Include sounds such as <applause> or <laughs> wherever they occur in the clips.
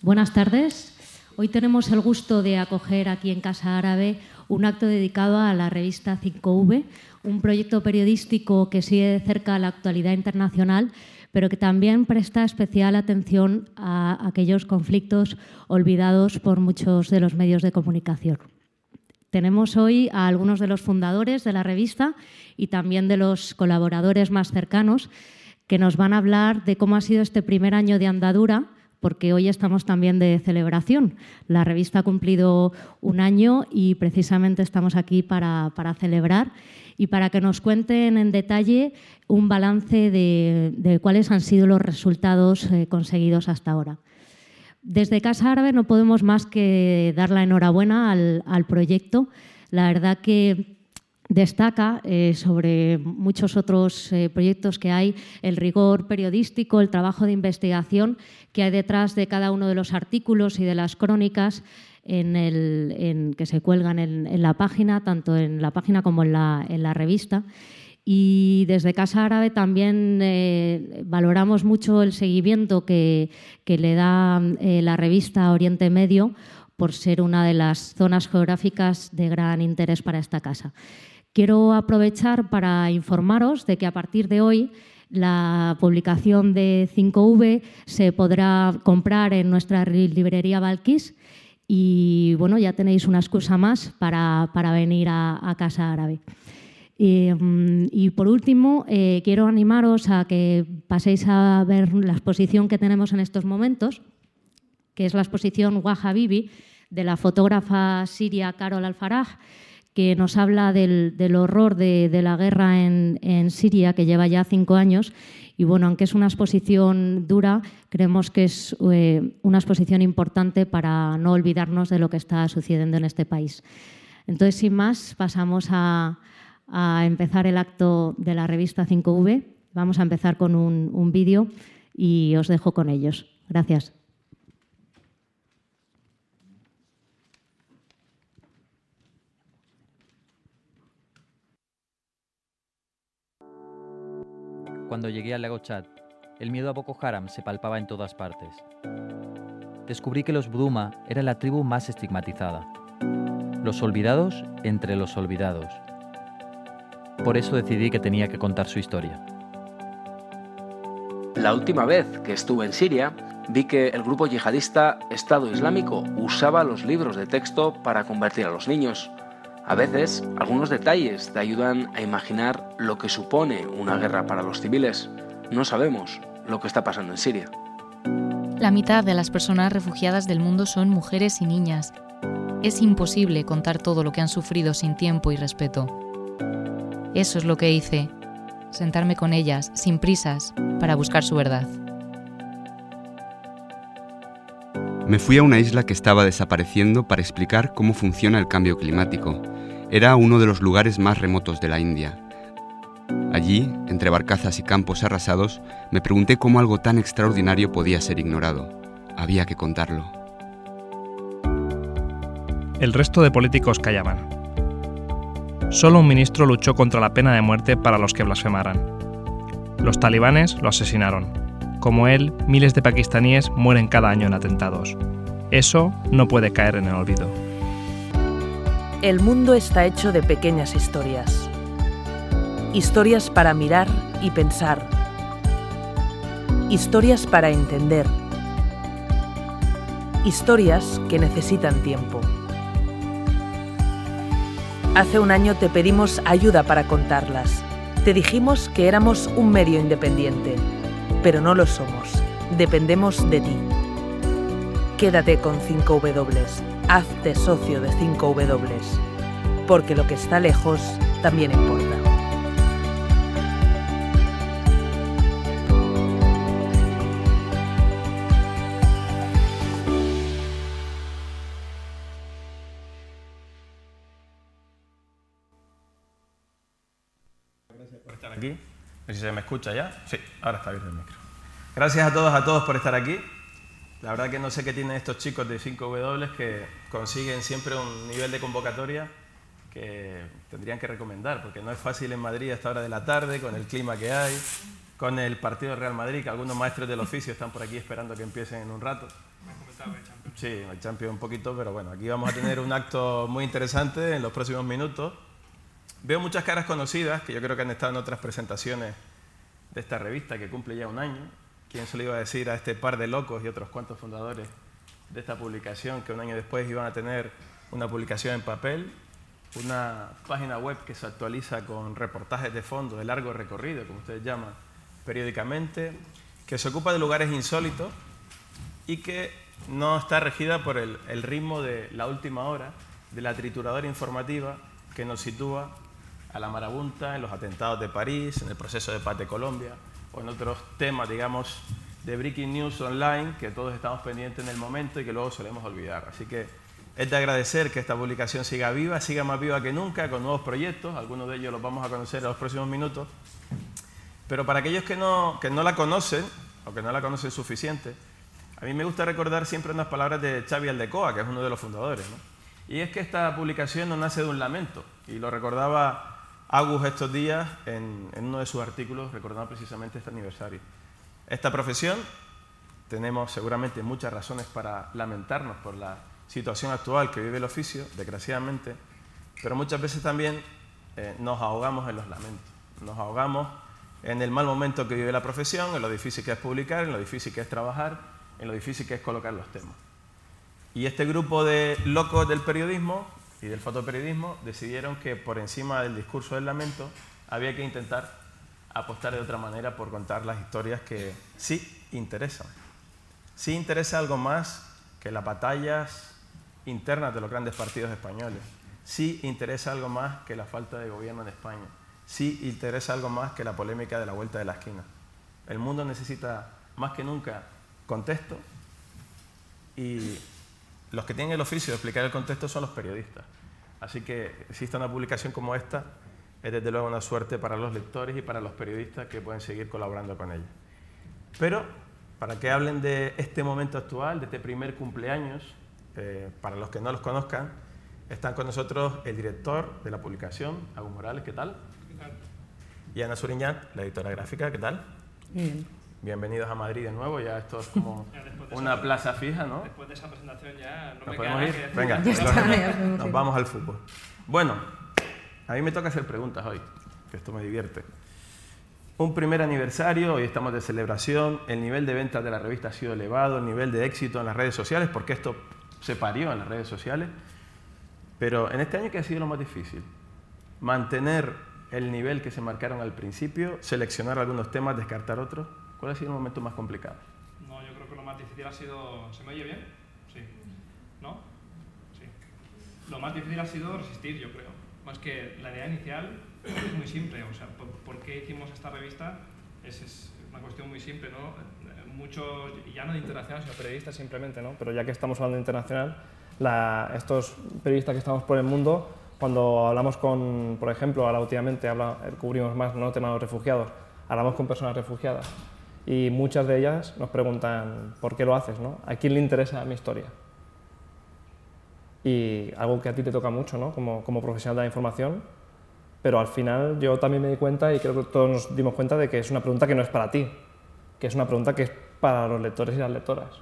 Buenas tardes. Hoy tenemos el gusto de acoger aquí en Casa Árabe un acto dedicado a la revista 5V, un proyecto periodístico que sigue de cerca la actualidad internacional, pero que también presta especial atención a aquellos conflictos olvidados por muchos de los medios de comunicación. Tenemos hoy a algunos de los fundadores de la revista y también de los colaboradores más cercanos que nos van a hablar de cómo ha sido este primer año de andadura, porque hoy estamos también de celebración. La revista ha cumplido un año y precisamente estamos aquí para, celebrar y para que nos cuenten en detalle un balance de, cuáles han sido los resultados eh, conseguidos hasta ahora. Desde Casa Árabe no podemos más que dar la enhorabuena al, proyecto. La verdad que destaca eh, sobre muchos otros eh, proyectos que hay el rigor periodístico, el trabajo de investigación que hay detrás de cada uno de los artículos y de las crónicas en que se cuelgan en, la página, tanto en la página como en la revista. Y desde Casa Árabe también eh, valoramos mucho el seguimiento que, le da la revista Oriente Medio por ser una de las zonas geográficas de gran interés para esta casa. Quiero aprovechar para informaros de que a partir de hoy la publicación de 5V se podrá comprar en nuestra librería Valquis y bueno, ya tenéis una excusa más para, venir a Casa Árabe. Mm, y, por último, eh, quiero animaros a que paséis a ver la exposición que tenemos en estos momentos, que es la exposición Wahabibi de la fotógrafa siria Carol Al-Faraj, que nos habla del, horror de, la guerra en, Siria, que lleva ya cinco años. Y bueno, aunque es una exposición dura, creemos que es eh, una exposición importante para no olvidarnos de lo que está sucediendo en este país. Entonces, sin más, pasamos a, a empezar el acto de la revista 5V. Vamos a empezar con un, vídeo y os dejo con ellos. Gracias. Cuando llegué al lago Chad, el miedo a Boko Haram se palpaba en todas partes. Descubrí que los Bruma era la tribu más estigmatizada. Los olvidados entre los olvidados por eso decidí que tenía que contar su historia. La última vez que estuve en Siria, vi que el grupo yihadista Estado Islámico usaba los libros de texto para convertir a los niños. A veces, algunos detalles te ayudan a imaginar lo que supone una guerra para los civiles. No sabemos lo que está pasando en Siria. La mitad de las personas refugiadas del mundo son mujeres y niñas. Es imposible contar todo lo que han sufrido sin tiempo y respeto. Eso es lo que hice, sentarme con ellas, sin prisas, para buscar su verdad. Me fui a una isla que estaba desapareciendo para explicar cómo funciona el cambio climático. Era uno de los lugares más remotos de la India. Allí, entre barcazas y campos arrasados, me pregunté cómo algo tan extraordinario podía ser ignorado. Había que contarlo. El resto de políticos callaban. Solo un ministro luchó contra la pena de muerte para los que blasfemaran. Los talibanes lo asesinaron. Como él, miles de pakistaníes mueren cada año en atentados. Eso no puede caer en el olvido. El mundo está hecho de pequeñas historias. Historias para mirar y pensar. Historias para entender. Historias que necesitan tiempo. Hace un año te pedimos ayuda para contarlas. Te dijimos que éramos un medio independiente, pero no lo somos. Dependemos de ti. Quédate con 5W. Hazte socio de 5W. Porque lo que está lejos también importa. si se me escucha ya. Sí, ahora está abierto el micro. Gracias a todos, a todos por estar aquí. La verdad que no sé qué tienen estos chicos de 5W que consiguen siempre un nivel de convocatoria que tendrían que recomendar, porque no es fácil en Madrid a esta hora de la tarde, con el clima que hay. con el partido de Real Madrid, que algunos maestros del oficio están por aquí esperando que empiecen en un rato. Sí, el Champions un poquito, pero bueno, aquí vamos a tener un acto muy interesante en los próximos minutos. Veo muchas caras conocidas que yo creo que han estado en otras presentaciones de esta revista que cumple ya un año. ¿Quién se lo iba a decir a este par de locos y otros cuantos fundadores de esta publicación que un año después iban a tener una publicación en papel, una página web que se actualiza con reportajes de fondo de largo recorrido, como ustedes llaman, periódicamente, que se ocupa de lugares insólitos y que no está regida por el, el ritmo de la última hora de la trituradora informativa que nos sitúa a la marabunta en los atentados de París, en el proceso de paz de Colombia en otros temas, digamos, de breaking news online que todos estamos pendientes en el momento y que luego solemos olvidar. Así que es de agradecer que esta publicación siga viva, siga más viva que nunca, con nuevos proyectos, algunos de ellos los vamos a conocer en los próximos minutos. Pero para aquellos que no, que no la conocen, o que no la conocen suficiente, a mí me gusta recordar siempre unas palabras de Xavi Aldecoa, que es uno de los fundadores. Y es que esta publicación no nace de un lamento, y lo recordaba Agus estos días en, uno de sus artículos recordando precisamente este aniversario. Esta profesión tenemos seguramente muchas razones para lamentarnos por la situación actual que vive el oficio, desgraciadamente, pero muchas veces también eh, nos ahogamos en los lamentos, nos ahogamos en el mal momento que vive la profesión, en lo difícil que es publicar, en lo difícil que es trabajar, en lo difícil que es colocar los temas. Y este grupo de locos del periodismo y del fotoperiodismo decidieron que por encima del discurso del lamento había que intentar apostar de otra manera por contar las historias que sí interesan. Sí interesa algo más que las batallas internas de los grandes partidos españoles. Sí interesa algo más que la falta de gobierno en España. Sí interesa algo más que la polémica de la vuelta de la esquina. El mundo necesita más que nunca contexto y los que tienen el oficio de explicar el contexto son los periodistas. Así que existe una publicación como esta, es desde luego una suerte para los lectores y para los periodistas que pueden seguir colaborando con ella. Pero para que hablen de este momento actual, de este primer cumpleaños, eh, para los que no los conozcan, están con nosotros el director de la publicación, Agus Morales, ¿qué tal? ¿Qué tal? Y Ana Suriñat, la editora gráfica, ¿qué tal? Bien bienvenidos a Madrid de nuevo, ya esto es <laughs> como una plaza fija, ¿no? Después de esa presentación ya no ¿Nos me podemos ir? Venga, nos vamos al fútbol. Bueno, a mí me toca hacer preguntas hoy, que esto me divierte. Un primer aniversario, hoy estamos de celebración, el nivel de ventas de la revista ha sido elevado, el nivel de éxito en las redes sociales, porque esto se parió en las redes sociales, pero en este año, ¿qué ha sido lo más difícil? Mantener el nivel que se marcaron al principio, seleccionar algunos temas, descartar otros. ¿Cuál ha sido el momento más complicado? No, yo creo que lo más difícil ha sido... ¿Se me oye bien? Sí. ¿No? Sí. Lo más difícil ha sido resistir, yo creo. Más que la idea inicial es muy simple. O sea, ¿por, qué hicimos esta revista? Es, es, una cuestión muy simple, ¿no? Muchos, ya no de internacional, sino periodistas simplemente, ¿no? Pero ya que estamos hablando de internacional, la, estos periodistas que estamos por el mundo, cuando hablamos con, por ejemplo, ahora últimamente habla, cubrimos más ¿no? tema de los refugiados, hablamos con personas refugiadas y muchas de ellas nos preguntan por qué lo haces, ¿no? ¿A quién le interesa mi historia? Y algo que a ti te toca mucho, ¿no? Como, como profesional de la información, pero al final yo también me di cuenta y creo que todos nos dimos cuenta de que es una pregunta que no es para ti, que es una pregunta que es para los lectores y las lectoras.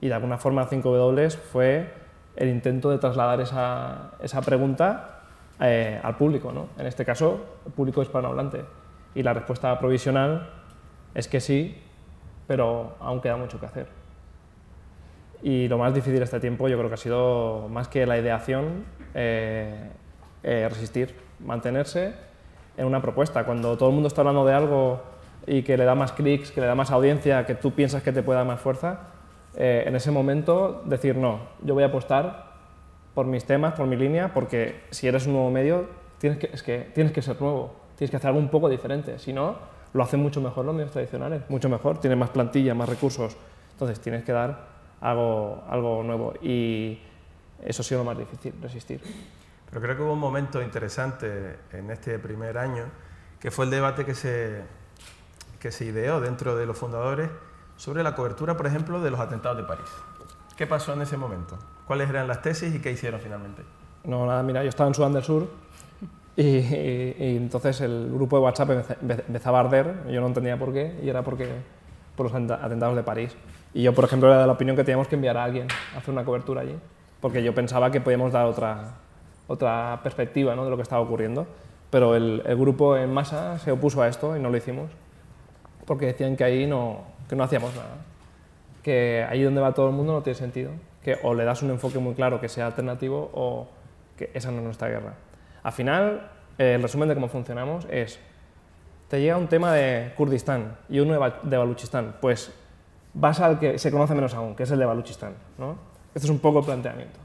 Y de alguna forma 5W fue el intento de trasladar esa, esa pregunta eh, al público, ¿no? en este caso, el público hispanohablante. Y la respuesta provisional es que sí, pero aún queda mucho que hacer. Y lo más difícil este tiempo yo creo que ha sido más que la ideación, eh, eh, resistir, mantenerse en una propuesta. Cuando todo el mundo está hablando de algo y que le da más clics, que le da más audiencia, que tú piensas que te puede dar más fuerza, eh, en ese momento decir no, yo voy a apostar por mis temas, por mi línea, porque si eres un nuevo medio, tienes que, es que, tienes que ser nuevo, tienes que hacer algo un poco diferente, si no, lo hacen mucho mejor los medios tradicionales, mucho mejor, tienen más plantilla, más recursos, entonces tienes que dar algo, algo nuevo y eso ha sido lo más difícil, resistir. Pero creo que hubo un momento interesante en este primer año, que fue el debate que se, que se ideó dentro de los fundadores sobre la cobertura, por ejemplo, de los atentados de París. ¿Qué pasó en ese momento? ¿Cuáles eran las tesis y qué hicieron finalmente? No, nada, mira, yo estaba en Sudán del Sur Y, entonces el grupo de WhatsApp empezaba a arder, yo no entendía por qué, y era porque por los atentados de París. Y yo, por ejemplo, era de la opinión que teníamos que enviar a alguien a hacer una cobertura allí, porque yo pensaba que podíamos dar otra, otra perspectiva ¿no? de lo que estaba ocurriendo. Pero el, el, grupo en masa se opuso a esto y no lo hicimos, porque decían que ahí no, que no hacíamos nada, que ahí donde va todo el mundo no tiene sentido, que o le das un enfoque muy claro que sea alternativo o que esa no es nuestra guerra. Al final, el resumen de cómo funcionamos es, te llega un tema de Kurdistán y uno de Baluchistán, pues vas al que se conoce menos aún, que es el de Baluchistán. ¿no? Este es un poco el planteamiento.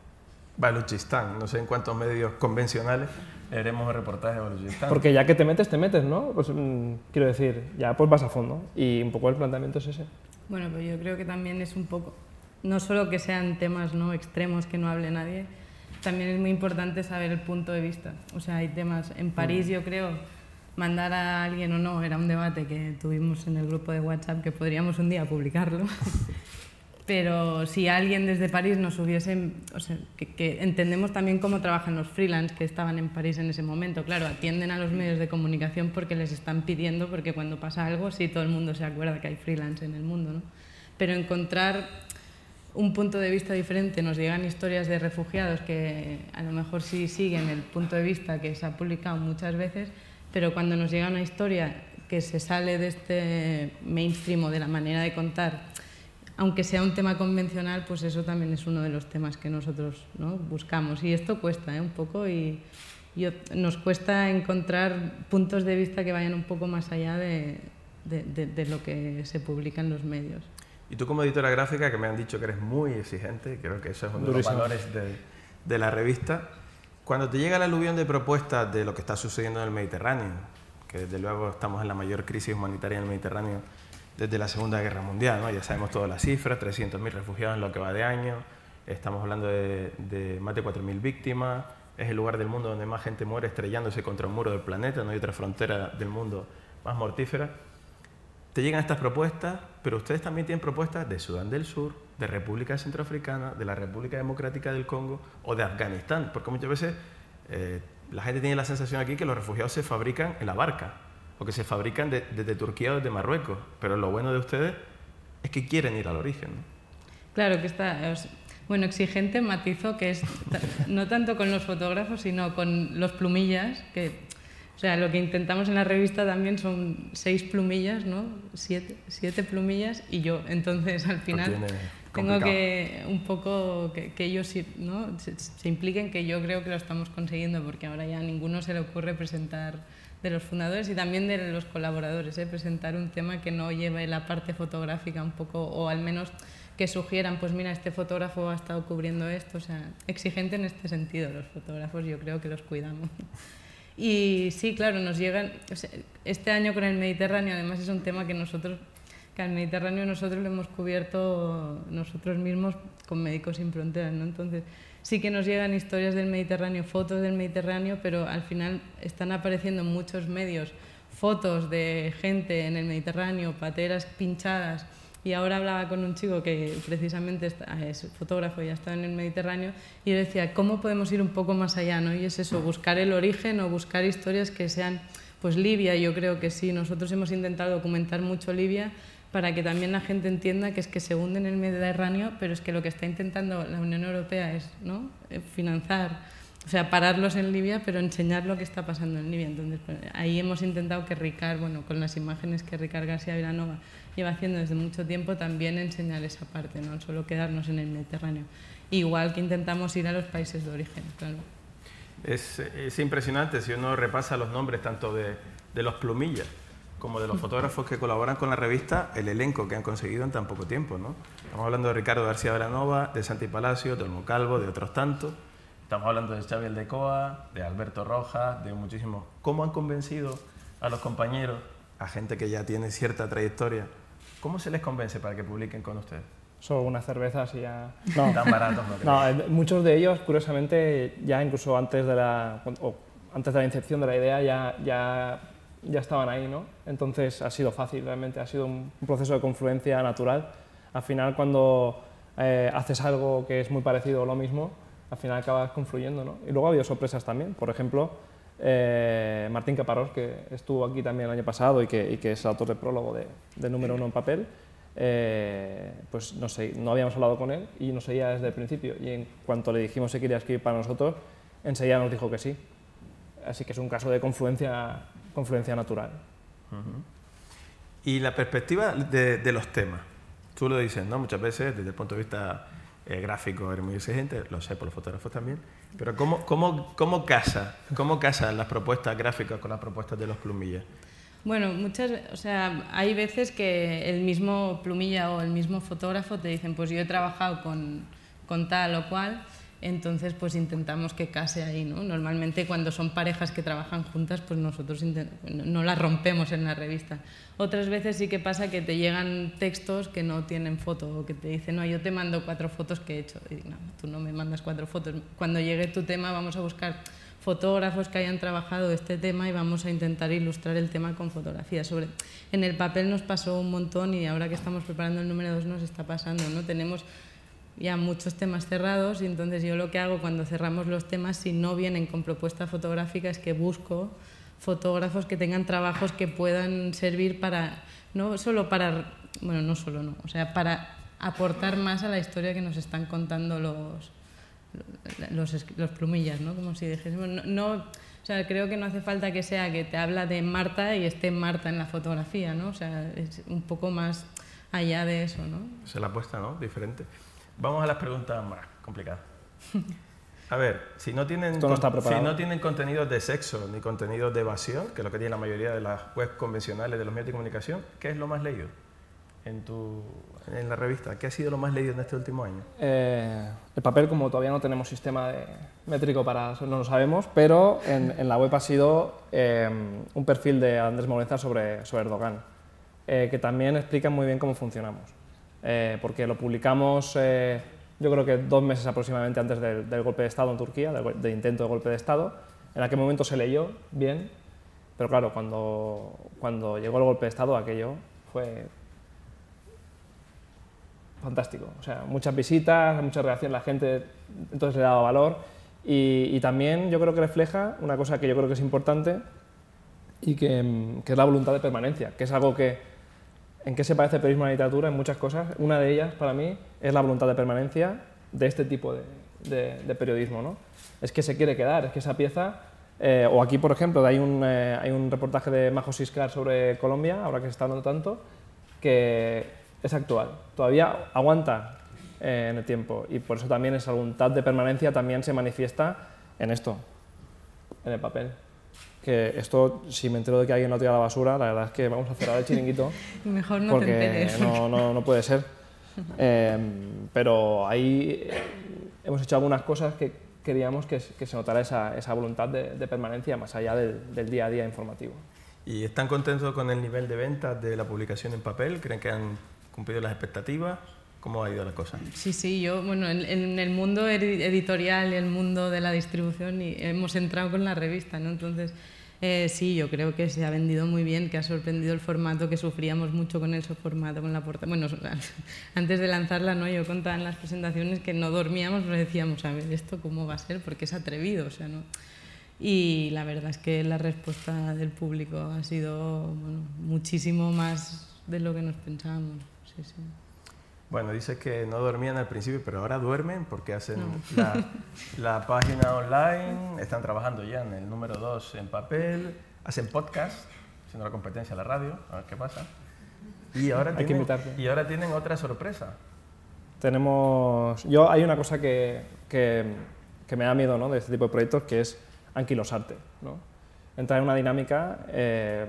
Baluchistán, no sé en cuántos medios convencionales leeremos el reportaje de Baluchistán. Porque ya que te metes, te metes, ¿no? Pues mm, quiero decir, ya pues vas a fondo y un poco el planteamiento es ese. Bueno, pues yo creo que también es un poco, no solo que sean temas no extremos que no hable nadie, también es muy importante saber el punto de vista. O sea, hay temas, en París mm. yo creo, mandar a alguien o no, era un debate que tuvimos en el grupo de WhatsApp que podríamos un día publicarlo. <laughs> Pero si alguien desde París nos hubiese, o sea, que, entendemos también cómo trabajan los freelance que estaban en París en ese momento. Claro, atienden a los medios de comunicación porque les están pidiendo, porque cuando pasa algo, sí, todo el mundo se acuerda que hay freelance en el mundo, ¿no? Pero encontrar un punto de vista diferente, nos llegan historias de refugiados que a lo mejor sí siguen el punto de vista que se ha publicado muchas veces, pero cuando nos llega una historia que se sale de este mainstream o de la manera de contar, aunque sea un tema convencional, pues eso también es uno de los temas que nosotros ¿no? buscamos. Y esto cuesta ¿eh? un poco y, nos cuesta encontrar puntos de vista que vayan un poco más allá de, de lo que se publica en los medios. Y tú como editora gráfica, que me han dicho que eres muy exigente, creo que eso es uno de los valores de, de, la revista, cuando te llega la aluvión de propuestas de lo que está sucediendo en el Mediterráneo, que desde luego estamos en la mayor crisis humanitaria en el Mediterráneo desde la Segunda Guerra Mundial, ¿no? ya sabemos todas las cifras, 300.000 refugiados en lo que va de año, estamos hablando de, de más de 4.000 víctimas, es el lugar del mundo donde más gente muere estrellándose contra un muro del planeta, no hay otra frontera del mundo más mortífera te llegan estas propuestas, pero ustedes también tienen propuestas de Sudán del Sur, de República Centroafricana, de la República Democrática del Congo o de Afganistán, porque muchas veces eh, la gente tiene la sensación aquí que los refugiados se fabrican en la barca o que se fabrican desde Turquía o desde Marruecos, pero lo bueno de ustedes es que quieren ir al origen. Claro que está, bueno, exigente matizo que es no tanto con los fotógrafos, sino con los plumillas, que o sea, lo que intentamos en la revista también son seis plumillas, ¿no? Siete, siete plumillas y yo. Entonces, al final, tengo que un poco que, ellos ¿no? Se, se, impliquen, que yo creo que lo estamos consiguiendo, porque ahora ya a ninguno se le ocurre presentar de los fundadores y también de los colaboradores, ¿eh? presentar un tema que no lleve la parte fotográfica un poco, o al menos que sugieran, pues mira, este fotógrafo ha estado cubriendo esto, o sea, exigente en este sentido, los fotógrafos yo creo que los cuidamos. Y sí, claro, nos llegan, este año con el Mediterráneo, además es un tema que nosotros, que al Mediterráneo nosotros lo hemos cubierto nosotros mismos con Médicos Sin Fronteras, ¿no? Entonces, sí que nos llegan historias del Mediterráneo, fotos del Mediterráneo, pero al final están apareciendo en muchos medios fotos de gente en el Mediterráneo, pateras pinchadas, y ahora hablaba con un chico que precisamente es fotógrafo y ha estado en el Mediterráneo y yo decía, ¿cómo podemos ir un poco más allá? ¿no? Y es eso, buscar el origen o buscar historias que sean, pues Libia, yo creo que sí, nosotros hemos intentado documentar mucho Libia para que también la gente entienda que es que se hunde en el Mediterráneo, pero es que lo que está intentando la Unión Europea es ¿no? Eh, financiar, o sea, pararlos en Libia, pero enseñar lo que está pasando en Libia. Entonces, pues, ahí hemos intentado que Ricard, bueno, con las imágenes que Ricard García Vilanova lleva haciendo desde mucho tiempo, también enseñar esa parte, no solo quedarnos en el Mediterráneo. Igual que intentamos ir a los países de origen, claro. Es, es impresionante si uno repasa los nombres tanto de, de, los plumillas como de los <laughs> fotógrafos que colaboran con la revista, el elenco que han conseguido en tan poco tiempo. ¿no? Estamos hablando de Ricardo García Veranova, de Santi Palacio, de Olmo Calvo, de otros tantos. Estamos hablando de Xavier de Coa, de Alberto Rojas, de muchísimos. ¿Cómo han convencido a los compañeros, a gente que ya tiene cierta trayectoria, ¿Cómo se les convence para que publiquen con ustedes? Son unas cervezas y ya... <laughs> No. Tan baratos, no, no, muchos de ellos, curiosamente, ya incluso antes de la, antes de la incepción de la idea ya, ya, ya estaban ahí, ¿no? Entonces ha sido fácil, realmente, ha sido un, proceso de confluencia natural. Al final, cuando eh, haces algo que es muy parecido o lo mismo, al final acabas confluyendo, ¿no? Y luego ha habido sorpresas también. Por ejemplo, eh, Martín Caparrós, que estuvo aquí también el año pasado y que, es autor del prólogo de, número uno en papel, eh, pues no, sé, no habíamos hablado con él y nos seguía desde el principio. Y en cuanto le dijimos si quería escribir para nosotros, enseguida nos dijo que sí. Así que es un caso de confluencia, confluencia natural. Y la perspectiva de, los temas. Tú lo dices, ¿no? Muchas veces desde el punto de vista eh, gráfico eres muy exigente, lo sé por los fotógrafos también, pero ¿cómo, cómo, cómo casa, cómo casa las propuestas gráficas con las propuestas de los plumillas? Bueno, muchas, o sea, hay veces que el mismo plumilla o el mismo fotógrafo te dicen, pues yo he trabajado con, con tal o cual, entonces pues intentamos que case ahí, ¿no? Normalmente cuando son parejas que trabajan juntas, pues nosotros no las rompemos en la revista. Otras veces sí que pasa que te llegan textos que no tienen foto o que te dicen, no, yo te mando cuatro fotos que he hecho. Y tú no me mandas cuatro fotos. Cuando llegue tu tema vamos a buscar fotógrafos que hayan trabajado este tema y vamos a intentar ilustrar el tema con fotografía. Sobre, en el papel nos pasó un montón y ahora que estamos preparando el número dos nos está pasando. ¿no? Tenemos ya muchos temas cerrados y entonces yo lo que hago cuando cerramos los temas, si no vienen con propuesta fotográfica, es que busco fotógrafos que tengan trabajos que puedan servir para, no solo para, bueno, no solo no, o sea, para aportar más a la historia que nos están contando los, los, plumillas, ¿no? Como si dijésemos, no, no, o sea, creo que no hace falta que sea que te habla de Marta y esté Marta en la fotografía, ¿no? O sea, es un poco más allá de eso, ¿no? Se la apuesta, ¿no? Diferente. Vamos a las preguntas más complicadas. A ver, si no tienen, si no tienen contenidos de sexo ni contenidos de evasión, que es lo que tiene la mayoría de las webs convencionales de los medios de comunicación, ¿qué es lo más leído en, tu, en la revista? ¿Qué ha sido lo más leído en este último año? Eh, el papel, como todavía no tenemos sistema de métrico para no lo sabemos, pero en, la web ha sido eh, un perfil de Andrés Morenza sobre, sobre Erdogan, eh, que también explica muy bien cómo funcionamos. Eh, porque lo publicamos eh, yo creo que dos meses aproximadamente antes del, golpe de Estado en Turquía, del, intento de golpe de Estado. En aquel momento se leyó bien, pero claro, cuando, cuando llegó el golpe de Estado aquello fue fantástico. O sea, muchas visitas, mucha reacción, la gente entonces le daba valor y, y, también yo creo que refleja una cosa que yo creo que es importante y que, que es la voluntad de permanencia, que es algo que ¿En qué se parece el periodismo a la literatura? En muchas cosas. Una de ellas, para mí, es la voluntad de permanencia de este tipo de, periodismo. ¿no? Es que se quiere quedar, es que esa pieza... Eh, o aquí, por ejemplo, hay un, eh, hay un reportaje de Majo Siscar sobre Colombia, ahora que se está hablando tanto, que es actual. Todavía aguanta eh, en el tiempo y por eso también esa voluntad de permanencia también se manifiesta en esto, en el papel que esto, si me entero de que alguien lo tira a la basura, la verdad es que vamos a cerrar el chiringuito. <laughs> Mejor no porque te enteres. No, no, no puede ser. <laughs> Em, pero ahí hemos hecho algunas cosas que queríamos que, que se notara esa, esa voluntad de, de, permanencia más allá del, del, día a día informativo. ¿Y están contentos con el nivel de ventas de la publicación en papel? ¿Creen que han cumplido las expectativas? ¿Cómo ha ido la cosa? Sí, sí, yo, bueno, en, en el mundo editorial y el mundo de la distribución y hemos entrado con la revista, ¿no? Entonces, eh, sí, yo creo que se ha vendido muy bien, que ha sorprendido el formato, que sufríamos mucho con ese formato, con la portada. Bueno, <laughs> antes de lanzarla, ¿no? yo contaba en las presentaciones que no dormíamos, nos decíamos, a ver, ¿esto cómo va a ser? Porque es atrevido, o sea, ¿no? Y la verdad es que la respuesta del público ha sido muchísimo más de lo que nos pensábamos. Sí, sí. Bueno, dices que no dormían al principio, pero ahora duermen porque hacen <laughs> la, página online, están trabajando ya en el número 2 en papel, hacen podcast, haciendo la competencia a la radio, a ver qué pasa. Y ahora, hay tienen, y ahora tienen otra sorpresa. Tenemos... Yo hay una cosa que, que, que me da miedo ¿no? de este tipo de proyectos, que es anquilosarte. ¿no? Entrar en una dinámica, eh,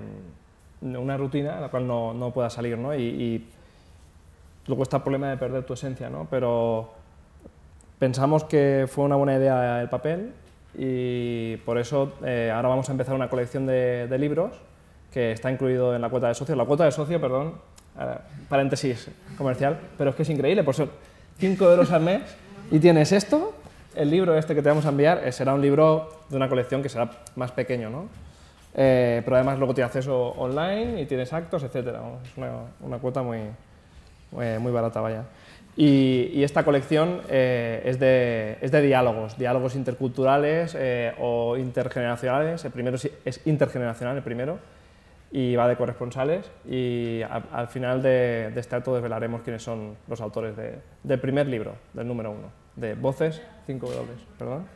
una rutina en la cual no, no puedas salir. ¿no? y Luego está el problema de perder tu esencia, ¿no? Pero pensamos que fue una buena idea el papel y por eso eh, ahora vamos a empezar una colección de, libros que está incluido en la cuota de socio. La cuota de socio, perdón, eh, paréntesis comercial, pero es que es increíble, por eso 5 euros al mes y tienes esto, el libro este que te vamos a enviar eh, será un libro de una colección que será más pequeño, ¿no? pero además luego tiene acceso online y tienes actos, etc. Es una, una cuota muy, muy barata, vaya. Y, esta colección eh, es, de, es, de, diálogos, diálogos interculturales eh, o intergeneracionales. El primero es intergeneracional, el primero, y va de corresponsales. Y al final de, este acto desvelaremos quiénes son los autores del primer libro, del número uno, de Voces 5W. ¿Perdón?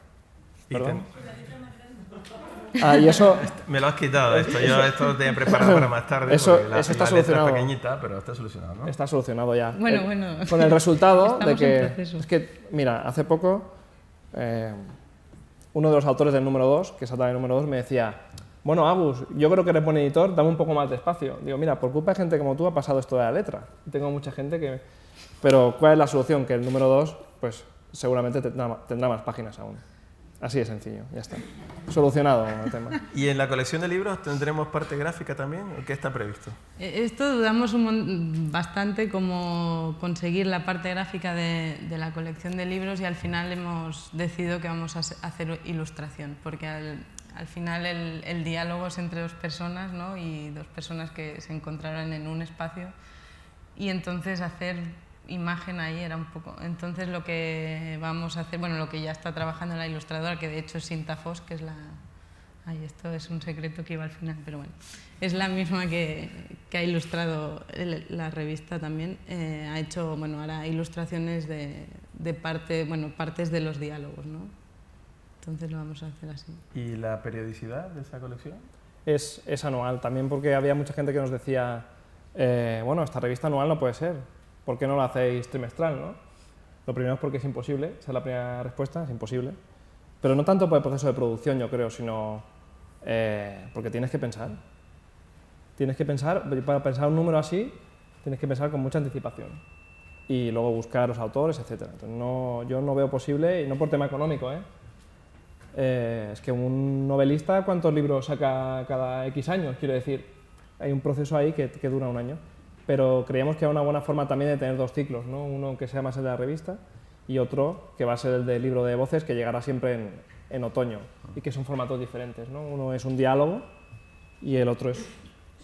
¿Perdón? Ah, y eso... <laughs> Me lo has quitado esto, yo esto lo tenía preparado para más tarde. Eso, eso está solucionado. Es pequeñita, pero está solucionado, ¿no? Está solucionado ya. Bueno, eh, bueno. Con el resultado de que... Es que, mira, hace poco eh, uno de los autores del número 2, que salta el número 2, me decía, bueno, Agus, yo creo que eres buen editor, dame un poco más de espacio. Digo, mira, por culpa de gente como tú ha pasado esto de la letra. Tengo mucha gente que... Pero, ¿cuál es la solución? Que el número 2, pues seguramente tendrá más páginas aún. Así de sencillo, ya está. Solucionado el tema. <laughs> ¿Y en la colección de libros tendremos parte gráfica también? ¿Qué está previsto? Eh, esto dudamos un, bastante cómo conseguir la parte gráfica de, la colección de libros y al final hemos decidido que vamos a hacer ilustración, porque al, final el, el, diálogo es entre dos personas ¿no? y dos personas que se encontrarán en un espacio y entonces hacer imagen ahí era un poco. Entonces lo que vamos a hacer, bueno, lo que ya está trabajando la ilustradora, que de hecho es Sinta Foss, que es la... Ay, esto es un secreto que iba al final, pero bueno. Es la misma que, que ha ilustrado la revista también. Eh, ha hecho, bueno, ahora ilustraciones de, de, parte, bueno, partes de los diálogos, ¿no? Entonces lo vamos a hacer así. ¿Y la periodicidad de esa colección? Es, es anual, también porque había mucha gente que nos decía, eh, bueno, esta revista anual no puede ser, ¿por qué no lo hacéis trimestral? ¿no? Lo primero es porque es imposible, esa es la primera respuesta, es imposible. Pero no tanto por el proceso de producción, yo creo, sino eh, porque tienes que pensar. Tienes que pensar, para pensar un número así, tienes que pensar con mucha anticipación. Y luego buscar los autores, etc. no, yo no veo posible, y no por tema económico, ¿eh? ¿eh? es que un novelista, ¿cuántos libros saca cada X años? Quiero decir, hay un proceso ahí que dura un año pero creíamos que era una buena forma también de tener dos ciclos, ¿no? uno que sea más el de la revista y otro que va a ser el del libro de voces que llegará siempre en, en otoño y que son formatos diferentes. ¿no? Uno es un diálogo y el otro es